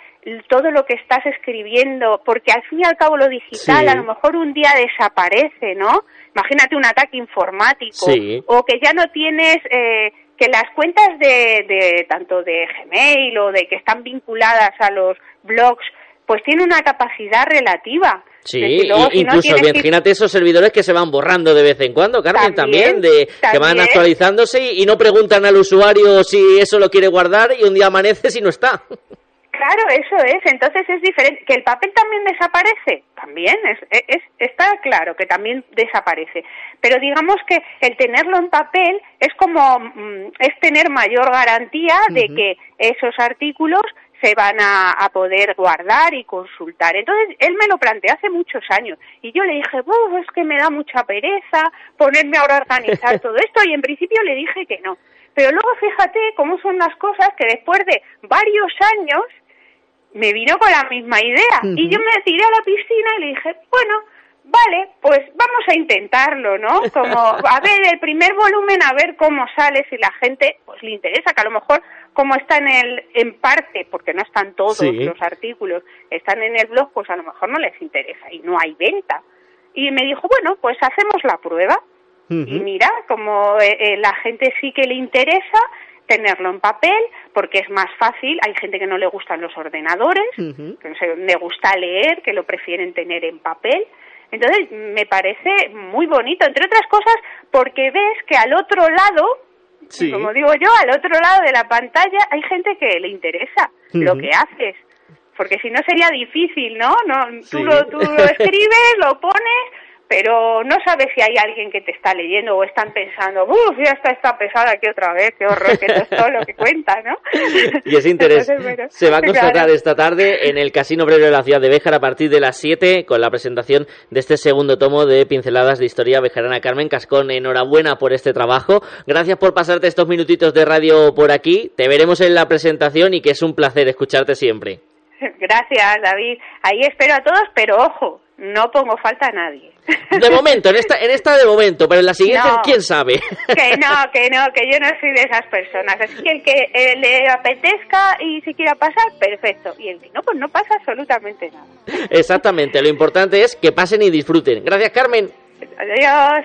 Todo lo que estás escribiendo, porque al fin y al cabo lo digital sí. a lo mejor un día desaparece, ¿no? Imagínate un ataque informático sí. o que ya no tienes eh, que las cuentas de, de tanto de Gmail o de que están vinculadas a los blogs pues tiene una capacidad relativa. Sí, decir, luego, si incluso no imagínate que... esos servidores que se van borrando de vez en cuando, Carmen, también, también de también. que van actualizándose y, y no preguntan al usuario si eso lo quiere guardar y un día amanece si no está. Claro, eso es. Entonces es diferente. ¿Que el papel también desaparece? También, es, es, está claro que también desaparece. Pero digamos que el tenerlo en papel es como, mm, es tener mayor garantía uh -huh. de que esos artículos se van a, a, poder guardar y consultar. Entonces, él me lo planteó hace muchos años y yo le dije, es que me da mucha pereza ponerme ahora a organizar (laughs) todo esto y en principio le dije que no. Pero luego fíjate cómo son las cosas que después de varios años me vino con la misma idea. Uh -huh. Y yo me tiré a la piscina y le dije, bueno, vale, pues vamos a intentarlo, ¿no? Como, a ver, el primer volumen, a ver cómo sale, si la gente pues le interesa, que a lo mejor como está en el, en parte, porque no están todos sí. los artículos, están en el blog, pues a lo mejor no les interesa y no hay venta. Y me dijo, bueno, pues hacemos la prueba. Uh -huh. Y mira, como eh, eh, la gente sí que le interesa, tenerlo en papel porque es más fácil. Hay gente que no le gustan los ordenadores, uh -huh. que no sé, le gusta leer, que lo prefieren tener en papel. Entonces, me parece muy bonito, entre otras cosas, porque ves que al otro lado, sí. como digo yo, al otro lado de la pantalla hay gente que le interesa uh -huh. lo que haces. porque si no sería difícil, ¿no? no tú, lo, tú lo (laughs) escribes, lo pones pero no sabes si hay alguien que te está leyendo o están pensando, uff, ya está esta pesada aquí otra vez, qué horror, que es todo lo que cuenta, ¿no? Y ese interés se va a constatar esta tarde en el Casino Breve de la ciudad de Béjar a partir de las 7 con la presentación de este segundo tomo de Pinceladas de Historia Bejarana. Carmen Cascón, enhorabuena por este trabajo. Gracias por pasarte estos minutitos de radio por aquí. Te veremos en la presentación y que es un placer escucharte siempre. Gracias, David. Ahí espero a todos, pero ojo, no pongo falta a nadie. De momento, en esta, en esta de momento, pero en la siguiente, quién sabe. Que no, que no, que yo no soy de esas personas. Así que el que eh, le apetezca y si quiera pasar, perfecto. Y el que no, pues no pasa absolutamente nada. Exactamente, lo importante es que pasen y disfruten. Gracias, Carmen. Adiós.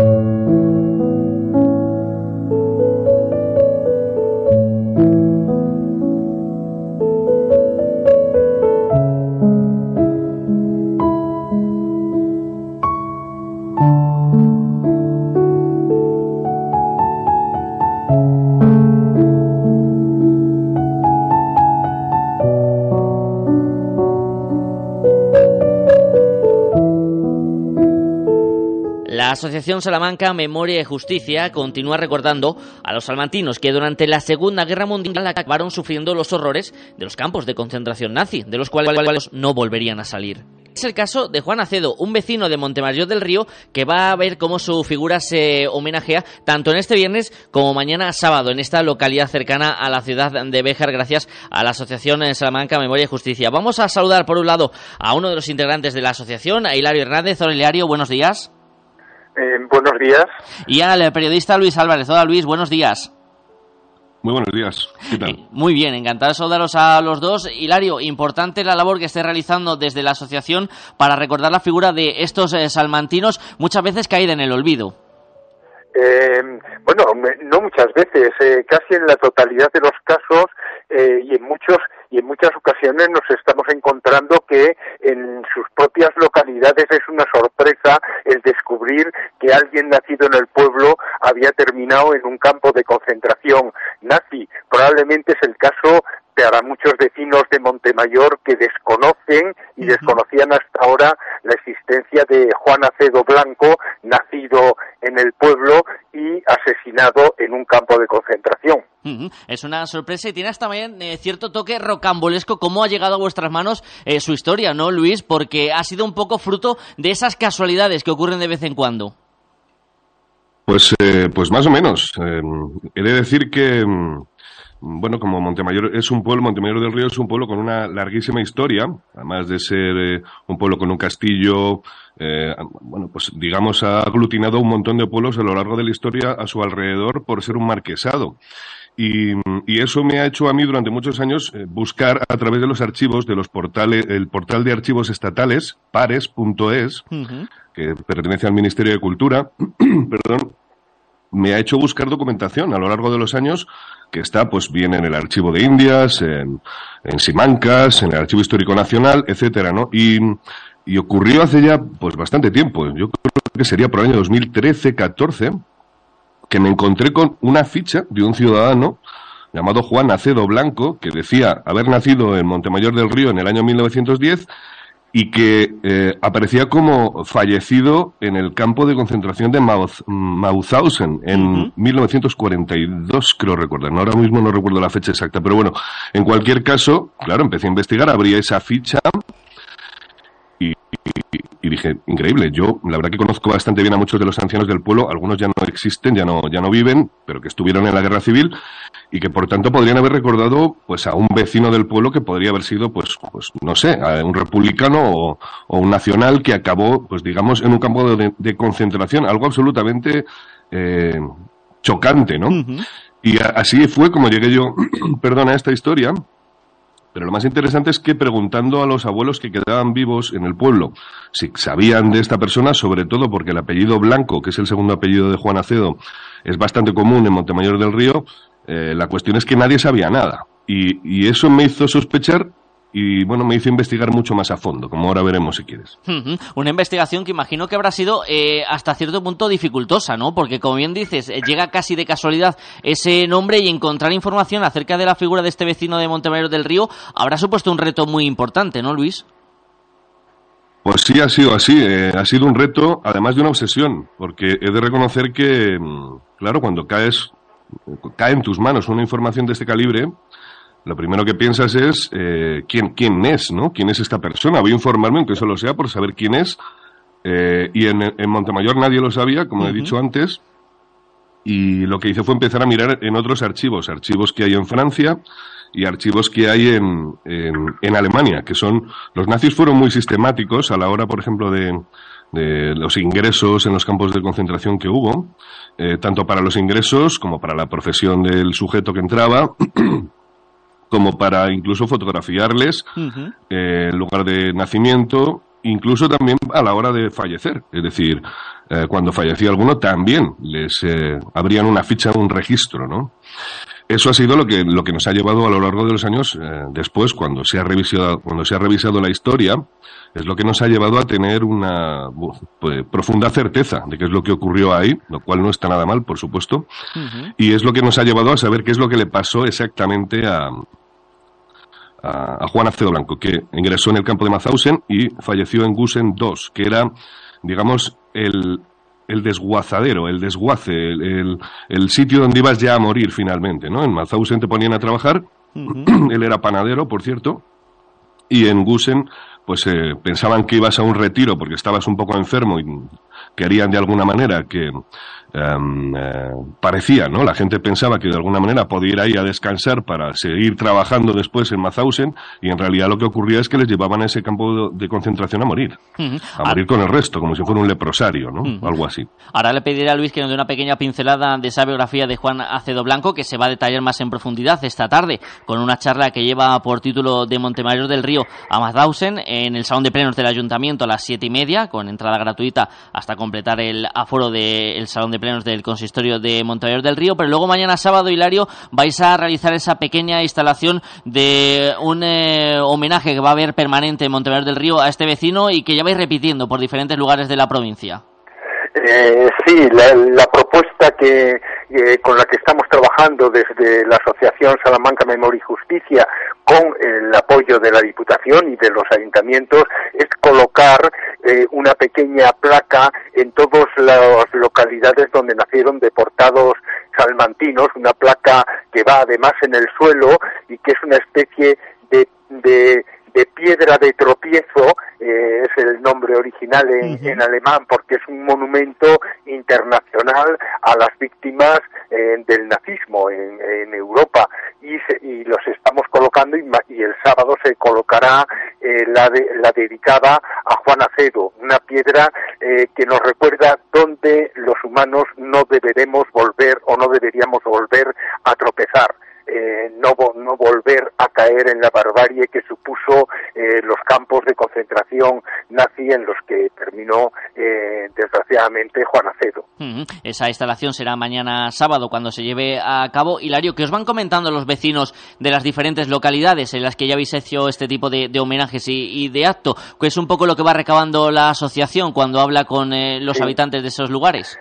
La Asociación Salamanca Memoria y Justicia continúa recordando a los salmantinos que durante la Segunda Guerra Mundial acabaron sufriendo los horrores de los campos de concentración nazi, de los cuales no volverían a salir. Es el caso de Juan Acedo, un vecino de Montemayor del Río, que va a ver cómo su figura se homenajea tanto en este viernes como mañana sábado en esta localidad cercana a la ciudad de Béjar, gracias a la Asociación Salamanca Memoria y Justicia. Vamos a saludar por un lado a uno de los integrantes de la asociación, a Hilario Hernández. Hola Hilario, buenos días. Eh, buenos días. Y al periodista Luis Álvarez. Hola Luis, buenos días. Muy buenos días. ¿Qué tal? Eh, (laughs) muy bien, encantado de saludaros a los dos. Hilario, importante la labor que esté realizando desde la asociación para recordar la figura de estos eh, salmantinos, muchas veces caída en el olvido. bueno, no muchas veces, casi en la totalidad de los casos y en muchos y en muchas ocasiones nos estamos encontrando que en sus propias localidades es una sorpresa el descubrir que alguien nacido en el pueblo había terminado en un campo de concentración nazi. Probablemente es el caso para muchos vecinos de Montemayor que desconocen y desconocían hasta ahora la existencia de Juan Acedo Blanco, nacido en el pueblo y asesinado en un campo de concentración. Es una sorpresa y tiene hasta también eh, cierto toque rocambolesco cómo ha llegado a vuestras manos eh, su historia, ¿no, Luis? Porque ha sido un poco fruto de esas casualidades que ocurren de vez en cuando. Pues, eh, pues más o menos. he de decir que, mm, bueno, como Montemayor es un pueblo, Montemayor del Río es un pueblo con una larguísima historia, además de ser un pueblo con un castillo, bueno, pues digamos ha aglutinado un montón de pueblos a lo largo de la historia a su alrededor por ser un marquesado. Y, eso me ha hecho a mí durante muchos años eh, buscar a través de los archivos de los portales, el portal de archivos estatales, pares.es, que pertenece al Ministerio de Cultura, (clears throat) perdón, me ha hecho buscar documentación a lo largo de los años que está pues bien en el archivo de Indias, en, Simancas, en el Archivo Histórico Nacional, etcétera, ¿no? Y, y ocurrió hace ya pues bastante tiempo, yo creo que sería por el año 2013-14, que me encontré con una ficha de un ciudadano llamado Juan Acedo Blanco, que decía haber nacido en Montemayor del Río en el año 1910 y que eh, aparecía como fallecido en el campo de concentración de Mauthausen en 1942, creo recordar. Ahora mismo no recuerdo la fecha exacta, pero bueno, en cualquier caso, claro, empecé a investigar, abría esa ficha y, dije, increíble, yo la verdad que conozco bastante bien a muchos de los ancianos del pueblo, algunos ya no existen, ya no, ya no viven, pero que estuvieron en la guerra civil y que por tanto podrían haber recordado pues a un vecino del pueblo que podría haber sido pues, pues no sé, un republicano o, un nacional que acabó pues digamos en un campo de, concentración, algo absolutamente eh, chocante, ¿no? Y así fue como llegué yo, (clears throat) perdona, a esta historia, pero lo más interesante es que preguntando a los abuelos que quedaban vivos en el pueblo si sabían de esta persona, sobre todo porque el apellido Blanco, que es el segundo apellido de Juan Acedo, es bastante común en Montemayor del Río, eh, la cuestión es que nadie sabía nada. Y, y, eso me hizo sospechar y bueno, me hizo investigar mucho más a fondo, como ahora veremos si quieres. Una investigación que imagino que habrá sido eh, hasta cierto punto dificultosa, ¿no? Porque como bien dices, eh, llega casi de casualidad ese nombre y encontrar información acerca de la figura de este vecino de Montevideo del Río habrá supuesto un reto muy importante, ¿no, Luis? Pues sí, ha sido así. Eh, ha sido un reto, además de una obsesión, porque he de reconocer que, mm, claro, cuando caes, cae en tus manos una información de este calibre, lo primero que piensas es eh, ¿quién, quién es, ¿no? ¿Quién es esta persona? Voy a informarme, aunque solo sea por saber quién es. Eh, y en, en, Montemayor nadie lo sabía, como he dicho antes. Y lo que hice fue empezar a mirar en otros archivos, archivos que hay en Francia y archivos que hay en, en, Alemania, que son, los nazis fueron muy sistemáticos a la hora, por ejemplo, de, de los ingresos en los campos de concentración que hubo, eh, tanto para los ingresos como para la profesión del sujeto que entraba. (clears throat) como para incluso fotografiarles eh, el lugar de nacimiento, incluso también a la hora de fallecer. Es decir, eh, cuando fallecía alguno también les eh, abrían una ficha, un registro, ¿no? Eso ha sido lo que, lo que nos ha llevado a lo largo de los años, después, cuando se, ha revisado, cuando se ha revisado la historia, es lo que nos ha llevado a tener una pues, profunda certeza de qué es lo que ocurrió ahí, lo cual no está nada mal, por supuesto, y es lo que nos ha llevado a saber qué es lo que le pasó exactamente a, a, Juan Acedo Blanco, que ingresó en el campo de Mazausen y falleció en Gusen II, que era, digamos, el, el desguazadero, el desguace, el, el, sitio donde ibas ya a morir finalmente, ¿no? En Mazausen te ponían a trabajar, (clears throat) él era panadero, por cierto, y en Gusen, pues eh, pensaban que ibas a un retiro porque estabas un poco enfermo y querían de alguna manera que Em, eh, parecía, ¿no? La gente pensaba que de alguna manera podía ir ahí a descansar para seguir trabajando después en Mazausen y en realidad lo que ocurría es que les llevaban a ese campo de, concentración a morir, a morir con el resto, como si fuera un leprosario, ¿no? Algo así. Ahora le pediré a Luis que nos dé una pequeña pincelada de esa biografía de Juan Acedo Blanco que se va a detallar más en profundidad esta tarde con una charla que lleva por título de Montemayor del Río a Mazausen en el Salón de Plenos del Ayuntamiento a las siete y media con entrada gratuita hasta completar el aforo del Salón de plenos del consistorio de Montañor del Río, pero luego mañana sábado, Hilario, vais a realizar esa pequeña instalación de un eh, homenaje que va a haber permanente en Montañor del Río a este vecino y que ya vais repitiendo por diferentes lugares de la provincia. Eh, sí, la, propuesta que eh, con la que estamos trabajando desde la Asociación Salamanca Memoria y Justicia con el apoyo de la Diputación y de los ayuntamientos es colocar eh, una pequeña placa en todas las localidades donde nacieron deportados salmantinos, una placa que va además en el suelo y que es una especie de, de de piedra de tropiezo, eh, es el nombre original en, alemán, porque es un monumento internacional a las víctimas eh, del nazismo en, Europa y, y, los estamos colocando y, el sábado se colocará eh, la, la dedicada a Juan Acedo, una piedra que nos recuerda dónde los humanos no deberemos volver o no deberíamos volver a tropezar. Eh, no, no volver a caer en la barbarie que supuso eh, los campos de concentración nazi en los que terminó eh, desgraciadamente Juan Acedo. Esa instalación será mañana sábado cuando se lleve a cabo. Hilario, que os van comentando los vecinos de las diferentes localidades en las que ya habéis hecho este tipo de, homenajes y, de acto, que es un poco lo que va recabando la asociación cuando habla con los habitantes de esos lugares.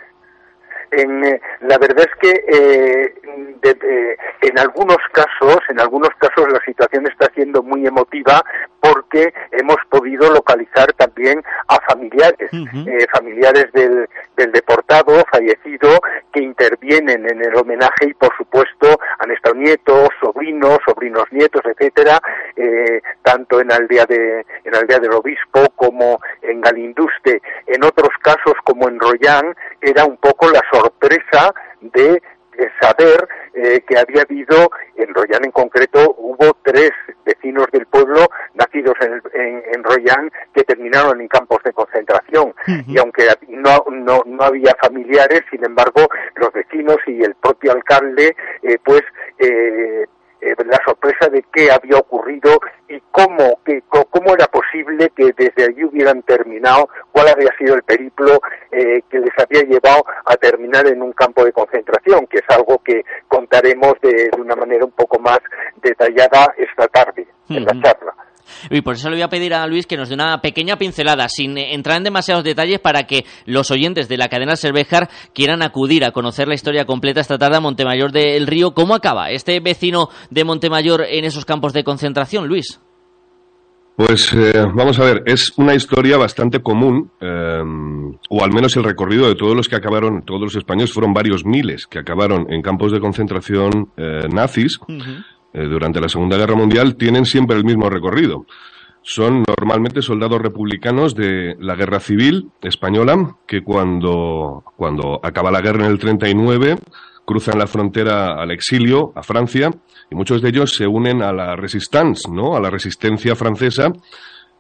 En, la verdad es que eh, en algunos casos, en algunos casos la situación está siendo muy emotiva porque hemos podido localizar también a familiares, eh, familiares del, del deportado fallecido que intervienen en el homenaje y por supuesto han estado nietos, sobrinos, sobrinos nietos, etcétera, eh, tanto en Aldea de en Aldea del Obispo como en Galinduste. En otros casos como en Royán era un poco la sorpresa de saber eh, que había habido, en Royan en concreto, hubo tres vecinos del pueblo nacidos en, en, Royan que terminaron en campos de concentración. Y aunque no, no, no había familiares, sin embargo, los vecinos y el propio alcalde, eh, pues, eh, eh, la sorpresa de qué había ocurrido y cómo, que, cómo era posible que desde allí hubieran terminado, cuál había sido el periplo eh, que les había llevado a terminar en un campo de concentración, que es algo que contaremos de, una manera un poco más detallada esta tarde en la charla. Y por eso le voy a pedir a Luis que nos dé una pequeña pincelada, sin entrar en demasiados detalles, para que los oyentes de la cadena Cervejar quieran acudir a conocer la historia completa esta tarde a Montemayor del Río. ¿Cómo acaba este vecino de Montemayor en esos campos de concentración, Luis? Pues eh, vamos a ver, es una historia bastante común, eh, o al menos el recorrido de todos los que acabaron, todos los españoles, fueron varios miles que acabaron en campos de concentración eh, nazis. Eh, durante la Segunda Guerra Mundial tienen siempre el mismo recorrido. Son normalmente soldados republicanos de la Guerra Civil española que cuando, cuando acaba la guerra en el 39 cruzan la frontera al exilio, a Francia, y muchos de ellos se unen a la resistance, ¿no? a la resistencia francesa,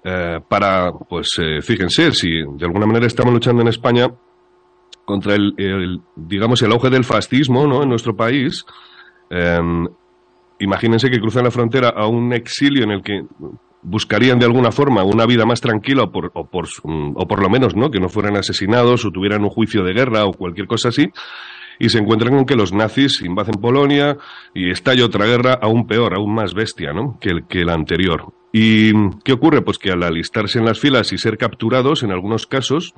eh, para, pues eh, fíjense, si de alguna manera estamos luchando en España contra el, digamos, el auge del fascismo ¿no? en nuestro país, imagínense que cruzan la frontera a un exilio en el que buscarían de alguna forma una vida más tranquila o por, o por, o por lo menos no que no fueran asesinados o tuvieran un juicio de guerra o cualquier cosa así y se encuentran con que los nazis invaden Polonia y estalla otra guerra aún peor, aún más bestia ¿no? que, el, que la anterior. ¿Y qué ocurre? Pues que al alistarse en las filas y ser capturados, en algunos casos,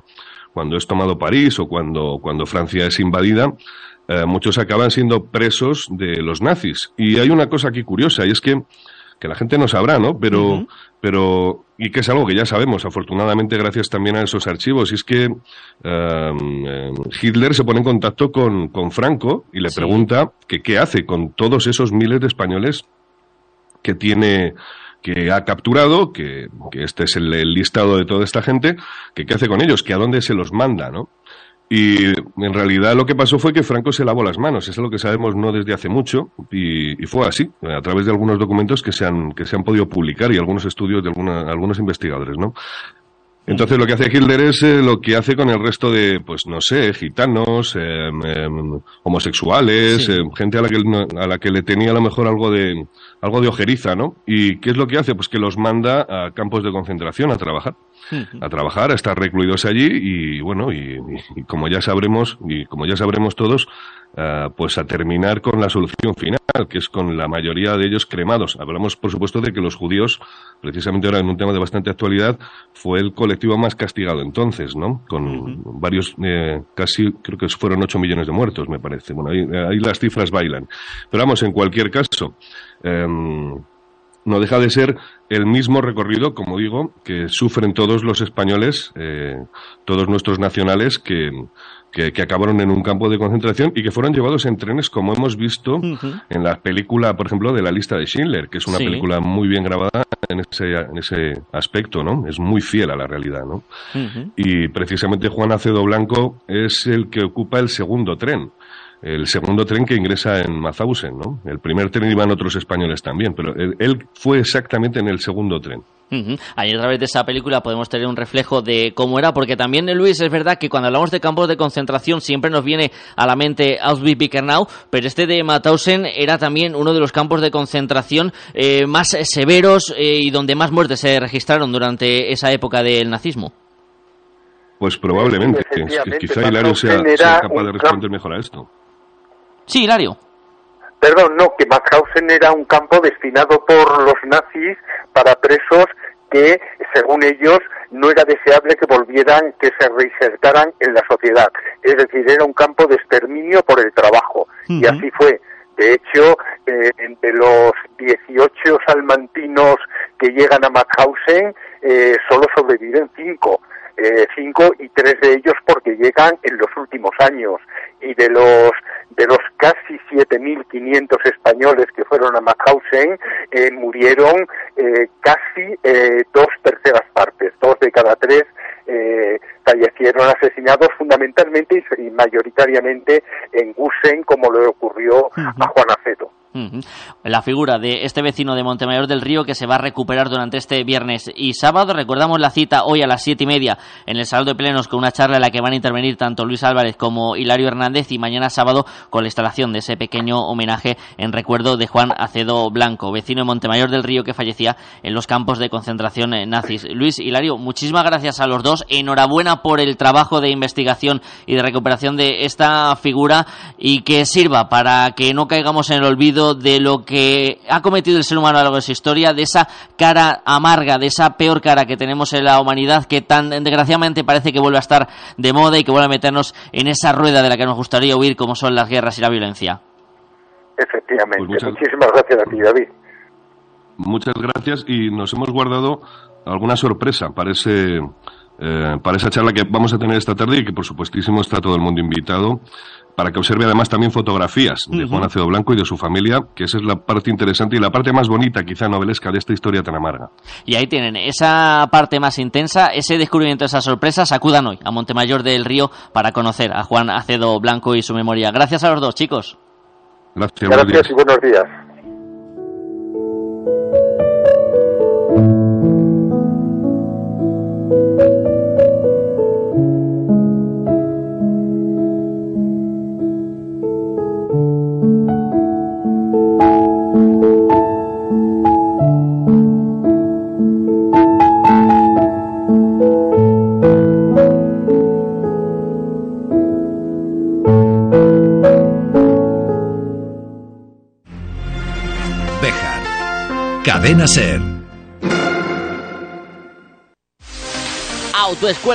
cuando es tomado París o cuando, cuando Francia es invadida, eh, muchos acaban siendo presos de los nazis. Y hay una cosa aquí curiosa, y es que, que la gente no sabrá, ¿no? Pero, pero, y que es algo que ya sabemos, afortunadamente, gracias también a esos archivos, y es que em, em, Hitler se pone en contacto con, con Franco y le pregunta que qué hace con todos esos miles de españoles que tiene que ha capturado, que, que este es el, el, listado de toda esta gente, que qué hace con ellos, que a dónde se los manda, ¿no? Y en realidad lo que pasó fue que Franco se lavó las manos, eso es lo que sabemos no desde hace mucho, y, fue así, a través de algunos documentos que se han, que se han podido publicar y algunos estudios de alguna, algunos investigadores, ¿no? Entonces lo que hace Hitler es eh, lo que hace con el resto de, pues no sé, gitanos, em, em, homosexuales, em, gente a la, que, a la que le tenía a lo mejor algo de, algo de ojeriza, ¿no? ¿Y qué es lo que hace? Pues que los manda a campos de concentración a trabajar, a trabajar, a estar recluidos allí y bueno, y, como ya sabremos, y como ya sabremos todos, uh, pues a terminar con la solución final, que es con la mayoría de ellos cremados. Hablamos, por supuesto, de que los judíos, precisamente ahora en un tema de bastante actualidad, fue el colectivo más castigado entonces, ¿no? Con varios, eh, casi, creo que fueron 8 millones de muertos, me parece. Bueno, ahí, ahí las cifras bailan. Pero vamos, en cualquier caso, eh, no deja de ser el mismo recorrido, como digo, que sufren todos los españoles, eh, todos nuestros nacionales que, que, acabaron en un campo de concentración y que fueron llevados en trenes, como hemos visto en la película, por ejemplo, de la lista de Schindler, que es una película muy bien grabada en ese, en ese aspecto, ¿no? Es muy fiel a la realidad, ¿no? Y precisamente Juan Acedo Blanco es el que ocupa el segundo tren el segundo tren que ingresa en Mauthausen, ¿no? El primer tren iban otros españoles también, pero él, fue exactamente en el segundo tren. Ahí a través de esa película podemos tener un reflejo de cómo era, porque también, Luis, es verdad que cuando hablamos de campos de concentración siempre nos viene a la mente Auschwitz-Birkenau, pero este de Mauthausen era también uno de los campos de concentración eh, más severos eh, y donde más muertes se registraron durante esa época del nazismo. Pues probablemente, quizá Hilario sea, sea capaz de responder mejor a esto. Sí, Hilario. Perdón, no, que Mauthausen era un campo destinado por los nazis para presos que, según ellos, no era deseable que volvieran, que se reinsertaran en la sociedad. Es decir, era un campo de exterminio por el trabajo. Y así fue. De hecho, eh, de los 18 salmantinos que llegan a Mauthausen, eh, solo sobreviven cinco. Eh, cinco y tres de ellos porque llegan en los últimos años y de los de los casi 7.500 españoles que fueron a Mauthausen eh, murieron eh, casi dos terceras partes, dos de cada tres fallecieron asesinados fundamentalmente y, mayoritariamente en Gusen como le ocurrió a Juan Aceto. La figura de este vecino de Montemayor del Río que se va a recuperar durante este viernes y sábado. Recordamos la cita hoy a las siete y media en el Salón de Plenos con una charla en la que van a intervenir tanto Luis Álvarez como Hilario Hernández y mañana sábado con la instalación de ese pequeño homenaje en recuerdo de Juan Acedo Blanco, vecino de Montemayor del Río que fallecía en los campos de concentración eh, nazis. Luis, Hilario, muchísimas gracias a los dos. Enhorabuena por el trabajo de investigación y de recuperación de esta figura y que sirva para que no caigamos en el olvido de lo que ha cometido el ser humano a lo largo de su historia, de esa cara amarga, de esa peor cara que tenemos en la humanidad que tan desgraciadamente parece que vuelve a estar de moda y que vuelve a meternos en esa rueda de la que nos gustaría huir como son las guerras y la violencia. Efectivamente. Pues Muchísimas gracias a ti, David. Muchas gracias y nos hemos guardado alguna sorpresa para ese eh, para esa charla que vamos a tener esta tarde y que por supuestísimo está todo el mundo invitado para que observe además también fotografías de Juan Acedo Blanco y de su familia, que esa es la parte interesante y la parte más bonita, quizá novelesca, de esta historia tan amarga. Y ahí tienen esa parte más intensa, ese descubrimiento, esa sorpresa, acudan hoy a Montemayor del Río para conocer a Juan Acedo Blanco y su memoria. Gracias a los dos, chicos. Gracias, Gracias y buenos días.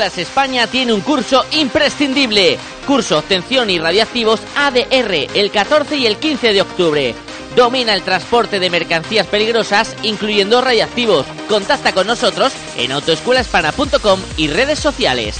España tiene un curso imprescindible. Curso Obtención y Radiactivos ADR el 14 y el 15 de octubre. Domina el transporte de mercancías peligrosas, incluyendo radiactivos. Contacta con nosotros en autoescuelahispana.com y redes sociales.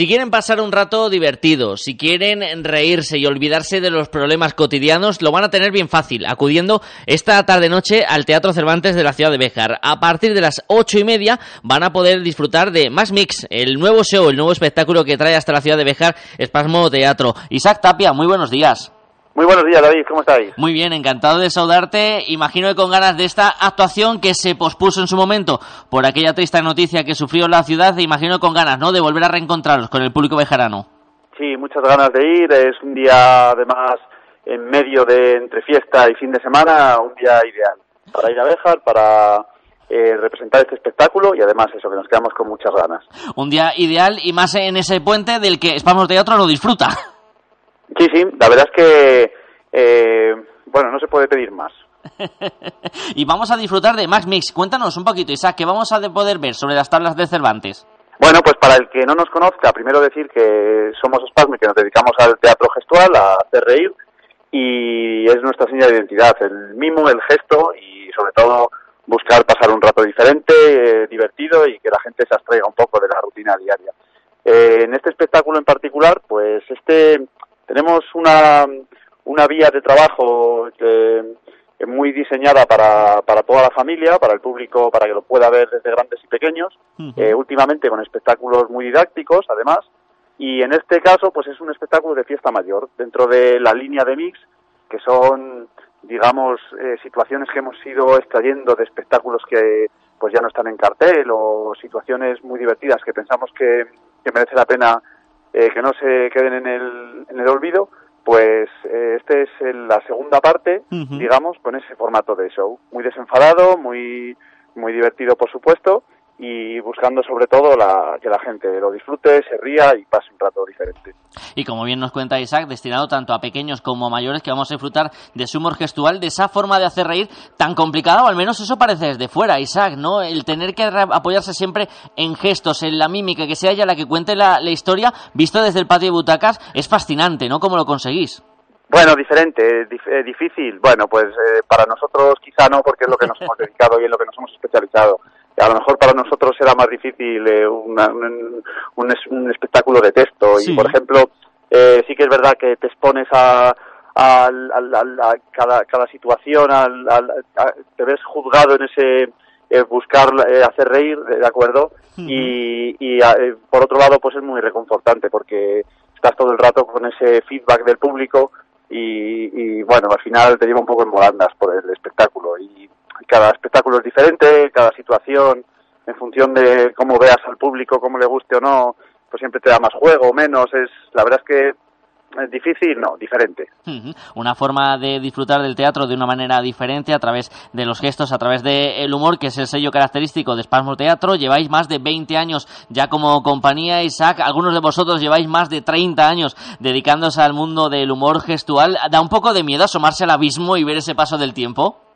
Si quieren pasar un rato divertido, si quieren reírse y olvidarse de los problemas cotidianos, lo van a tener bien fácil, acudiendo esta tarde-noche al Teatro Cervantes de la ciudad de Béjar. A partir de las ocho y media van a poder disfrutar de Más Mix, el nuevo show, el nuevo espectáculo que trae hasta la ciudad de Béjar Espasmo Teatro. Isaac Tapia, muy buenos días. Muy buenos días, David, ¿cómo estáis? Muy bien, encantado de saludarte. Imagino que con ganas de esta actuación que se pospuso en su momento por aquella triste noticia que sufrió la ciudad, imagino con ganas, ¿no?, de volver a reencontraros con el público bejarano. Sí, muchas ganas de ir. Es un día, además, en medio de entre fiesta y fin de semana, un día ideal para ir a Bejar, para eh, representar este espectáculo y además eso, que nos quedamos con muchas ganas. Un día ideal y más en ese puente del que Espamos Teatro lo disfruta. Sí, sí, la verdad es que, eh, bueno, no se puede pedir más. (laughs) y vamos a disfrutar de Max Mix. Cuéntanos un poquito, Isaac, ¿qué vamos a poder ver sobre las tablas de Cervantes? Bueno, pues para el que no nos conozca, primero decir que somos Spasm y que nos dedicamos al teatro gestual, a hacer reír, y es nuestra señal de identidad, el mimo, el gesto y sobre todo buscar pasar un rato diferente, eh, divertido y que la gente se abstraiga un poco de la rutina diaria. Eh, en este espectáculo en particular, pues este tenemos una, una vía de trabajo muy diseñada para, para toda la familia, para el público, para que lo pueda ver desde grandes y pequeños, eh, últimamente con espectáculos muy didácticos, además, y en este caso, pues es un espectáculo de fiesta mayor, dentro de la línea de mix, que son, digamos, eh, situaciones que hemos ido extrayendo de espectáculos que pues ya no están en cartel o situaciones muy divertidas que pensamos que, que merece la pena eh, que no se queden en el, en el olvido, pues eh, este es el- la segunda parte, digamos, con ese formato de show. Muy desenfadado, muy, muy divertido, por supuesto, y buscando sobre todo la, que la gente lo disfrute, se ría y pase un rato diferente. Y como bien nos cuenta Isaac, destinado tanto a pequeños como a mayores, que vamos a disfrutar de su humor gestual, de esa forma de hacer reír tan complicada, o al menos eso parece desde fuera, Isaac, ¿no? El tener que apoyarse siempre en gestos, en la mímica, que sea ella la que cuente la, la historia, visto desde el patio de butacas, es fascinante, ¿no? ¿Cómo lo conseguís? Bueno, diferente, dif- eh, difícil. Bueno, pues eh, para nosotros quizá no, porque es lo que nos hemos (laughs) dedicado y en lo que nos hemos especializado. A lo mejor para nosotros era más difícil eh, una- un, un es- un espectáculo de texto. Sí. Y, por ejemplo, eh, sí que es verdad que te expones a, al- al- a cada, cada situación, a- te ves juzgado en ese eh, buscar eh, hacer reír, ¿de acuerdo? Y, y a- eh, por otro lado, pues es muy reconfortante porque estás todo el rato con ese feedback del público y, y, bueno, al final te lleva un poco en volandas por el espectáculo y cada espectáculo es diferente, cada situación en función de cómo veas al público, cómo le guste o no, pues siempre te da más juego menos, es la verdad es que es difícil, no, diferente. Una forma de disfrutar del teatro de una manera diferente a través de los gestos, a través del humor, que es el sello característico de Spasmo Teatro. Lleváis más de 20 años ya como compañía, Isaac. Algunos de vosotros lleváis más de 30 años dedicándose al mundo del humor gestual. ¿Da un poco de miedo asomarse al abismo y ver ese paso del tiempo?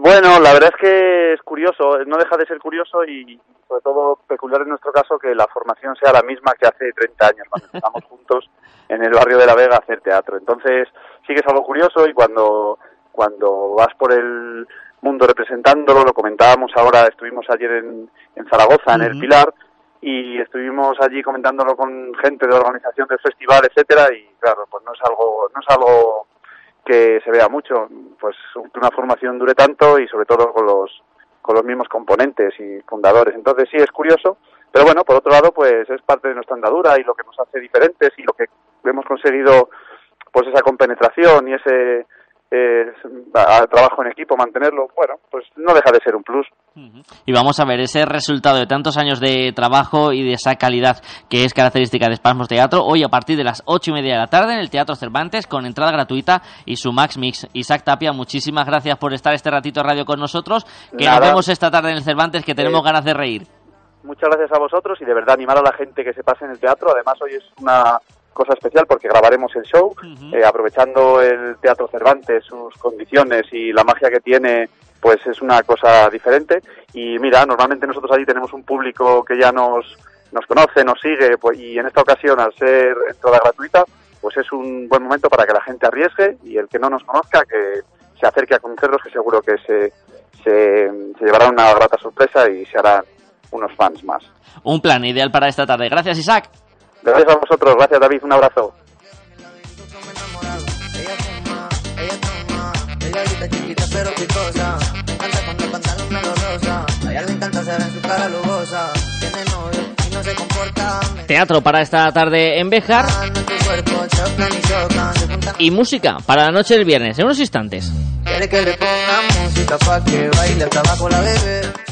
Bueno, la verdad es que es curioso, no deja de ser curioso y sobre todo peculiar en nuestro caso que la formación sea la misma que hace 30 años cuando empezamos juntos en el barrio de La Vega a hacer teatro. Entonces sí que es algo curioso y cuando, cuando vas por el mundo representándolo, lo comentábamos ahora, estuvimos ayer en, en Zaragoza, en el Pilar, y estuvimos allí comentándolo con gente de organización del festival, etcétera, y claro, pues no es algo, no es algo que se vea mucho, pues que una formación dure tanto y sobre todo con los con los mismos componentes y fundadores. Entonces sí es curioso, pero bueno, por otro lado, pues es parte de nuestra andadura y lo que nos hace diferentes y lo que hemos conseguido, pues esa compenetración y ese eh, a- trabajo en equipo, mantenerlo, bueno, pues no deja de ser un plus. Y vamos a ver ese resultado de tantos años de trabajo y de esa calidad que es característica de Spasmos Teatro. Hoy a partir de las ocho y media de la tarde en el Teatro Cervantes con entrada gratuita y su Max Mix. Isaac Tapia, muchísimas gracias por estar este ratito de radio con nosotros. Que nos Nada. vemos esta tarde en el Cervantes que tenemos Eh, ganas de reír. Muchas gracias a vosotros y de verdad animar a la gente que se pase en el teatro. Además, hoy es una cosa especial porque grabaremos el show, eh, aprovechando el Teatro Cervantes, sus condiciones y la magia que tiene, pues es una cosa diferente. Y mira, normalmente nosotros allí tenemos un público que ya nos, nos conoce, nos sigue, pues, y en esta ocasión, al ser entrada gratuita, pues es un buen momento para que la gente arriesgue y el que no nos conozca, que se acerque a conocerlos, que seguro que se, se, se llevará una grata sorpresa y se harán unos fans más. Un plan ideal para esta tarde. Gracias, Isaac. Gracias a vosotros, gracias David, un abrazo. Teatro para esta tarde en Bejar y música para la noche del viernes. En unos instantes. Quiere que le ponga música pa' que baile hasta abajo la bebé.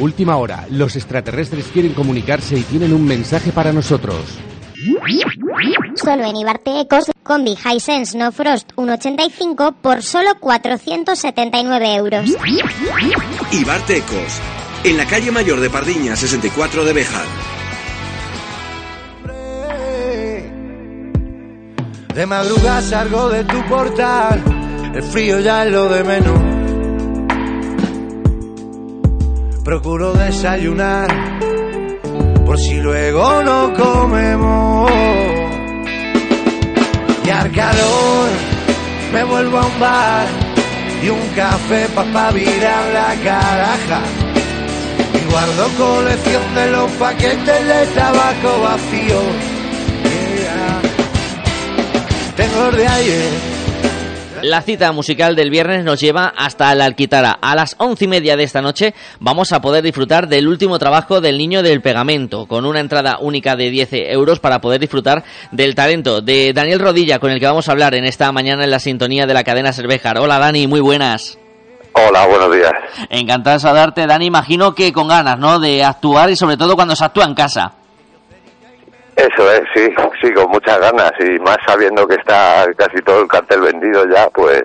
Última hora. Los extraterrestres quieren comunicarse y tienen un mensaje para nosotros. Solo en Ibarte Ecos, combi Hisense No Frost 1.85 por solo 479 euros. Ibartecos, en la calle mayor de Pardiña 64 de Bejar. De madrugada salgo de tu portal, el frío ya es lo de menos. Procuro desayunar, por si luego no comemos. Y al calor me vuelvo a un bar y un café pa' pa' virar la caraja. Y guardo colección de los paquetes de tabaco vacío. Tengo los de ayer. La cita musical del viernes nos lleva hasta la Alquitara. A las once y media de esta noche vamos a poder disfrutar del último trabajo del niño del pegamento, con una entrada única de 10 euros para poder disfrutar del talento de Daniel Rodilla, con el que vamos a hablar en esta mañana en la sintonía de la cadena Cervejar. Hola Dani, muy buenas. Hola, buenos días. Encantado de saludarte, Dani. Imagino que con ganas, ¿no? De actuar y sobre todo cuando se actúa en casa. Eso es, sí, sí, con muchas ganas y más sabiendo que está casi todo el cartel vendido ya, pues,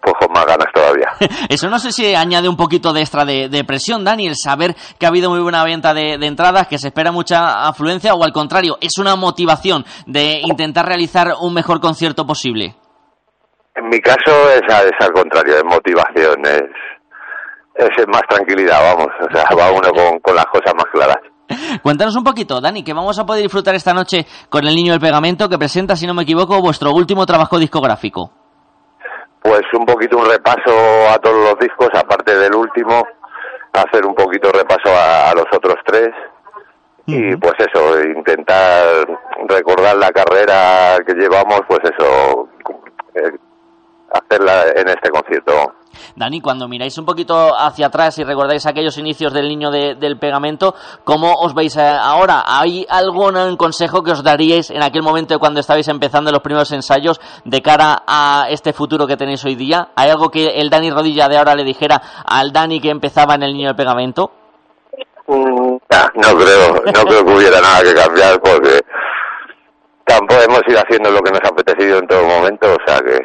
pues con más ganas todavía. (laughs) Eso no sé si añade un poquito de extra de, presión, Dani, el saber que ha habido muy buena venta de, entradas, que se espera mucha afluencia o al contrario, es una motivación de intentar realizar un mejor concierto posible. En mi caso es, es al contrario, es motivación, es, es más tranquilidad, vamos, o sea, va uno con, con las cosas más claras. Cuéntanos un poquito, Dani, que vamos a poder disfrutar esta noche con El Niño del Pegamento, que presenta, si no me equivoco, vuestro último trabajo discográfico. Pues un poquito un repaso a todos los discos, aparte del último, hacer un poquito repaso a, los otros tres. Y pues eso, intentar recordar la carrera que llevamos, pues eso, eh, hacerla en este concierto. Dani, cuando miráis un poquito hacia atrás y recordáis aquellos inicios del niño del pegamento, ¿cómo os veis eh, ahora? ¿Hay algún consejo que os daríais en aquel momento cuando estabais empezando los primeros ensayos de cara a este futuro que tenéis hoy día? ¿Hay algo que el Dani Rodilla de ahora le dijera al Dani que empezaba en el niño del pegamento? Mm, no creo, no creo que hubiera nada que cambiar porque tampoco hemos ido haciendo lo que nos ha apetecido en todo momento, o sea que...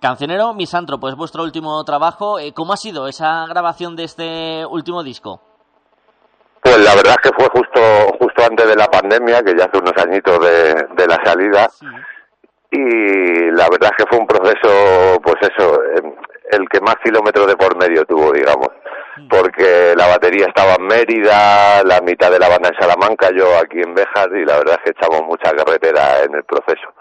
Cancionero Misantro, pues vuestro último trabajo. Eh, ¿Cómo ha sido esa grabación de este último disco? Pues la verdad es que fue justo justo antes de la pandemia, que ya hace unos añitos de, la salida. Y la verdad es que fue un proceso, pues eso, em, el que más kilómetros de por medio tuvo, digamos porque la batería estaba en Mérida, la mitad de la banda en Salamanca, yo aquí en Béjar y la verdad es que echamos mucha carretera en el proceso.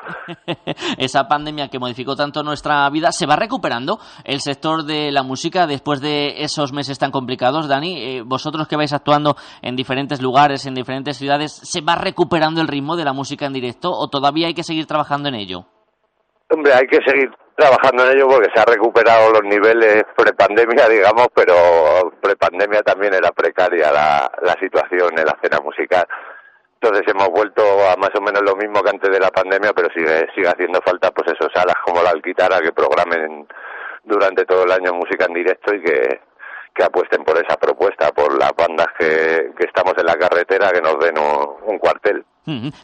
(laughs) Esa pandemia que modificó tanto nuestra vida, ¿se va recuperando el sector de la música después de esos meses tan complicados, Dani? Eh, vosotros que vais actuando en diferentes lugares, en diferentes ciudades, ¿se va recuperando el ritmo de la música en directo o todavía hay que seguir trabajando en ello? Hombre, hay que seguir trabajando en ello porque se ha recuperado los niveles prepandemia, digamos, pero prepandemia también era precaria la, la situación en la escena musical. Entonces hemos vuelto a más o menos lo mismo que antes de la pandemia, pero sigue, sigue haciendo falta, pues eso, salas como la Alquitara que programen durante todo el año música en directo y que, que apuesten por esa propuesta, por las bandas que, que estamos en la carretera, que nos den un cuartel.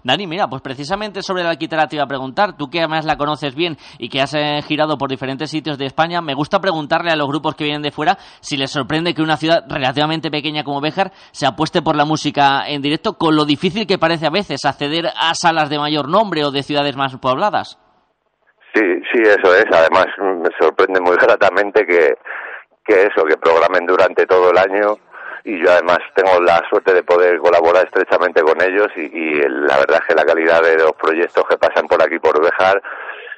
Dani, mira, pues precisamente sobre la alquitara te iba a preguntar, tú que además la conoces bien y que has eh, girado por diferentes sitios de España, me gusta preguntarle a los grupos que vienen de fuera si les sorprende que una ciudad relativamente pequeña como Béjar se apueste por la música en directo, con lo difícil que parece a veces acceder a salas de mayor nombre o de ciudades más pobladas. Sí, sí, eso es. Además, me sorprende muy (laughs) gratamente que, que eso, que programen durante todo el año y yo además tengo la suerte de poder colaborar estrechamente con ellos y, la verdad es que la calidad de los proyectos que pasan por aquí por Bejar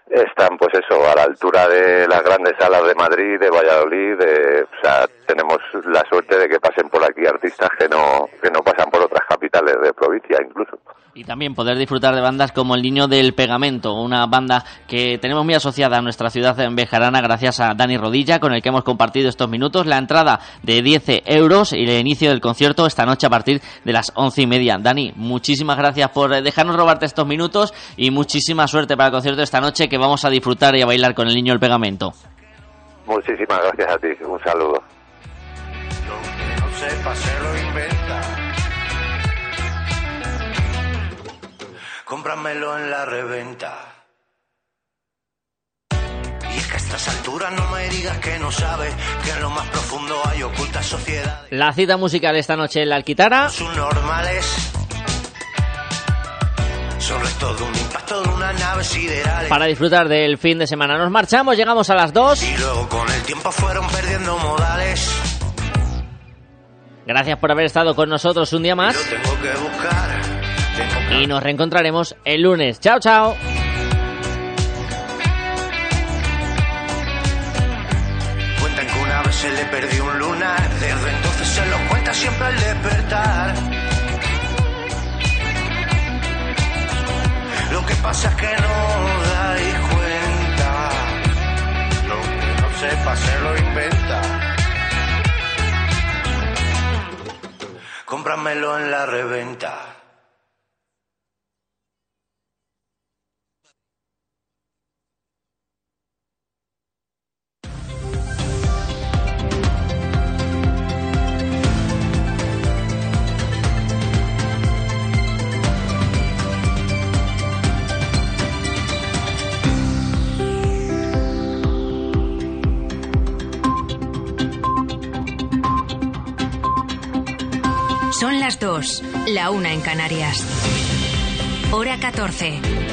están pues eso a la altura de las grandes salas de Madrid, de Valladolid, de, o sea, tenemos la suerte de que pasen por aquí artistas que no que no pasan por otras capitales de provincia incluso. Y también poder disfrutar de bandas como El Niño del Pegamento, una banda que tenemos muy asociada a nuestra ciudad en Bejarana gracias a Dani Rodilla, con el que hemos compartido estos minutos. La entrada de 10 euros y el inicio del concierto esta noche a partir de las once y media. Dani, muchísimas gracias por dejarnos robarte estos minutos y muchísima suerte para el concierto de esta noche que vamos a disfrutar y a bailar con El Niño del Pegamento. Muchísimas gracias a ti, un saludo. Cómpramelo en la reventa. Y es que a estas alturas no me digas que no sabes que en lo más profundo hay oculta sociedad. La cita musical esta noche en la Alquitara. Sus normales sobre todo un impacto de una nave sideral. Para disfrutar del fin de semana nos marchamos, llegamos a las 2. Y luego con el tiempo fueron perdiendo modales. Gracias por haber estado con nosotros un día más. tengo que buscar y nos reencontraremos el lunes. Chao, chao. Cuentan que una vez se le perdió un lunar, desde entonces se lo siempre al despertar. Lo que pasa es que no dais cuenta. Lo que no sepa se lo inventa. Cómpramelo en la reventa. Son las dos, la una en Canarias. Hora 14.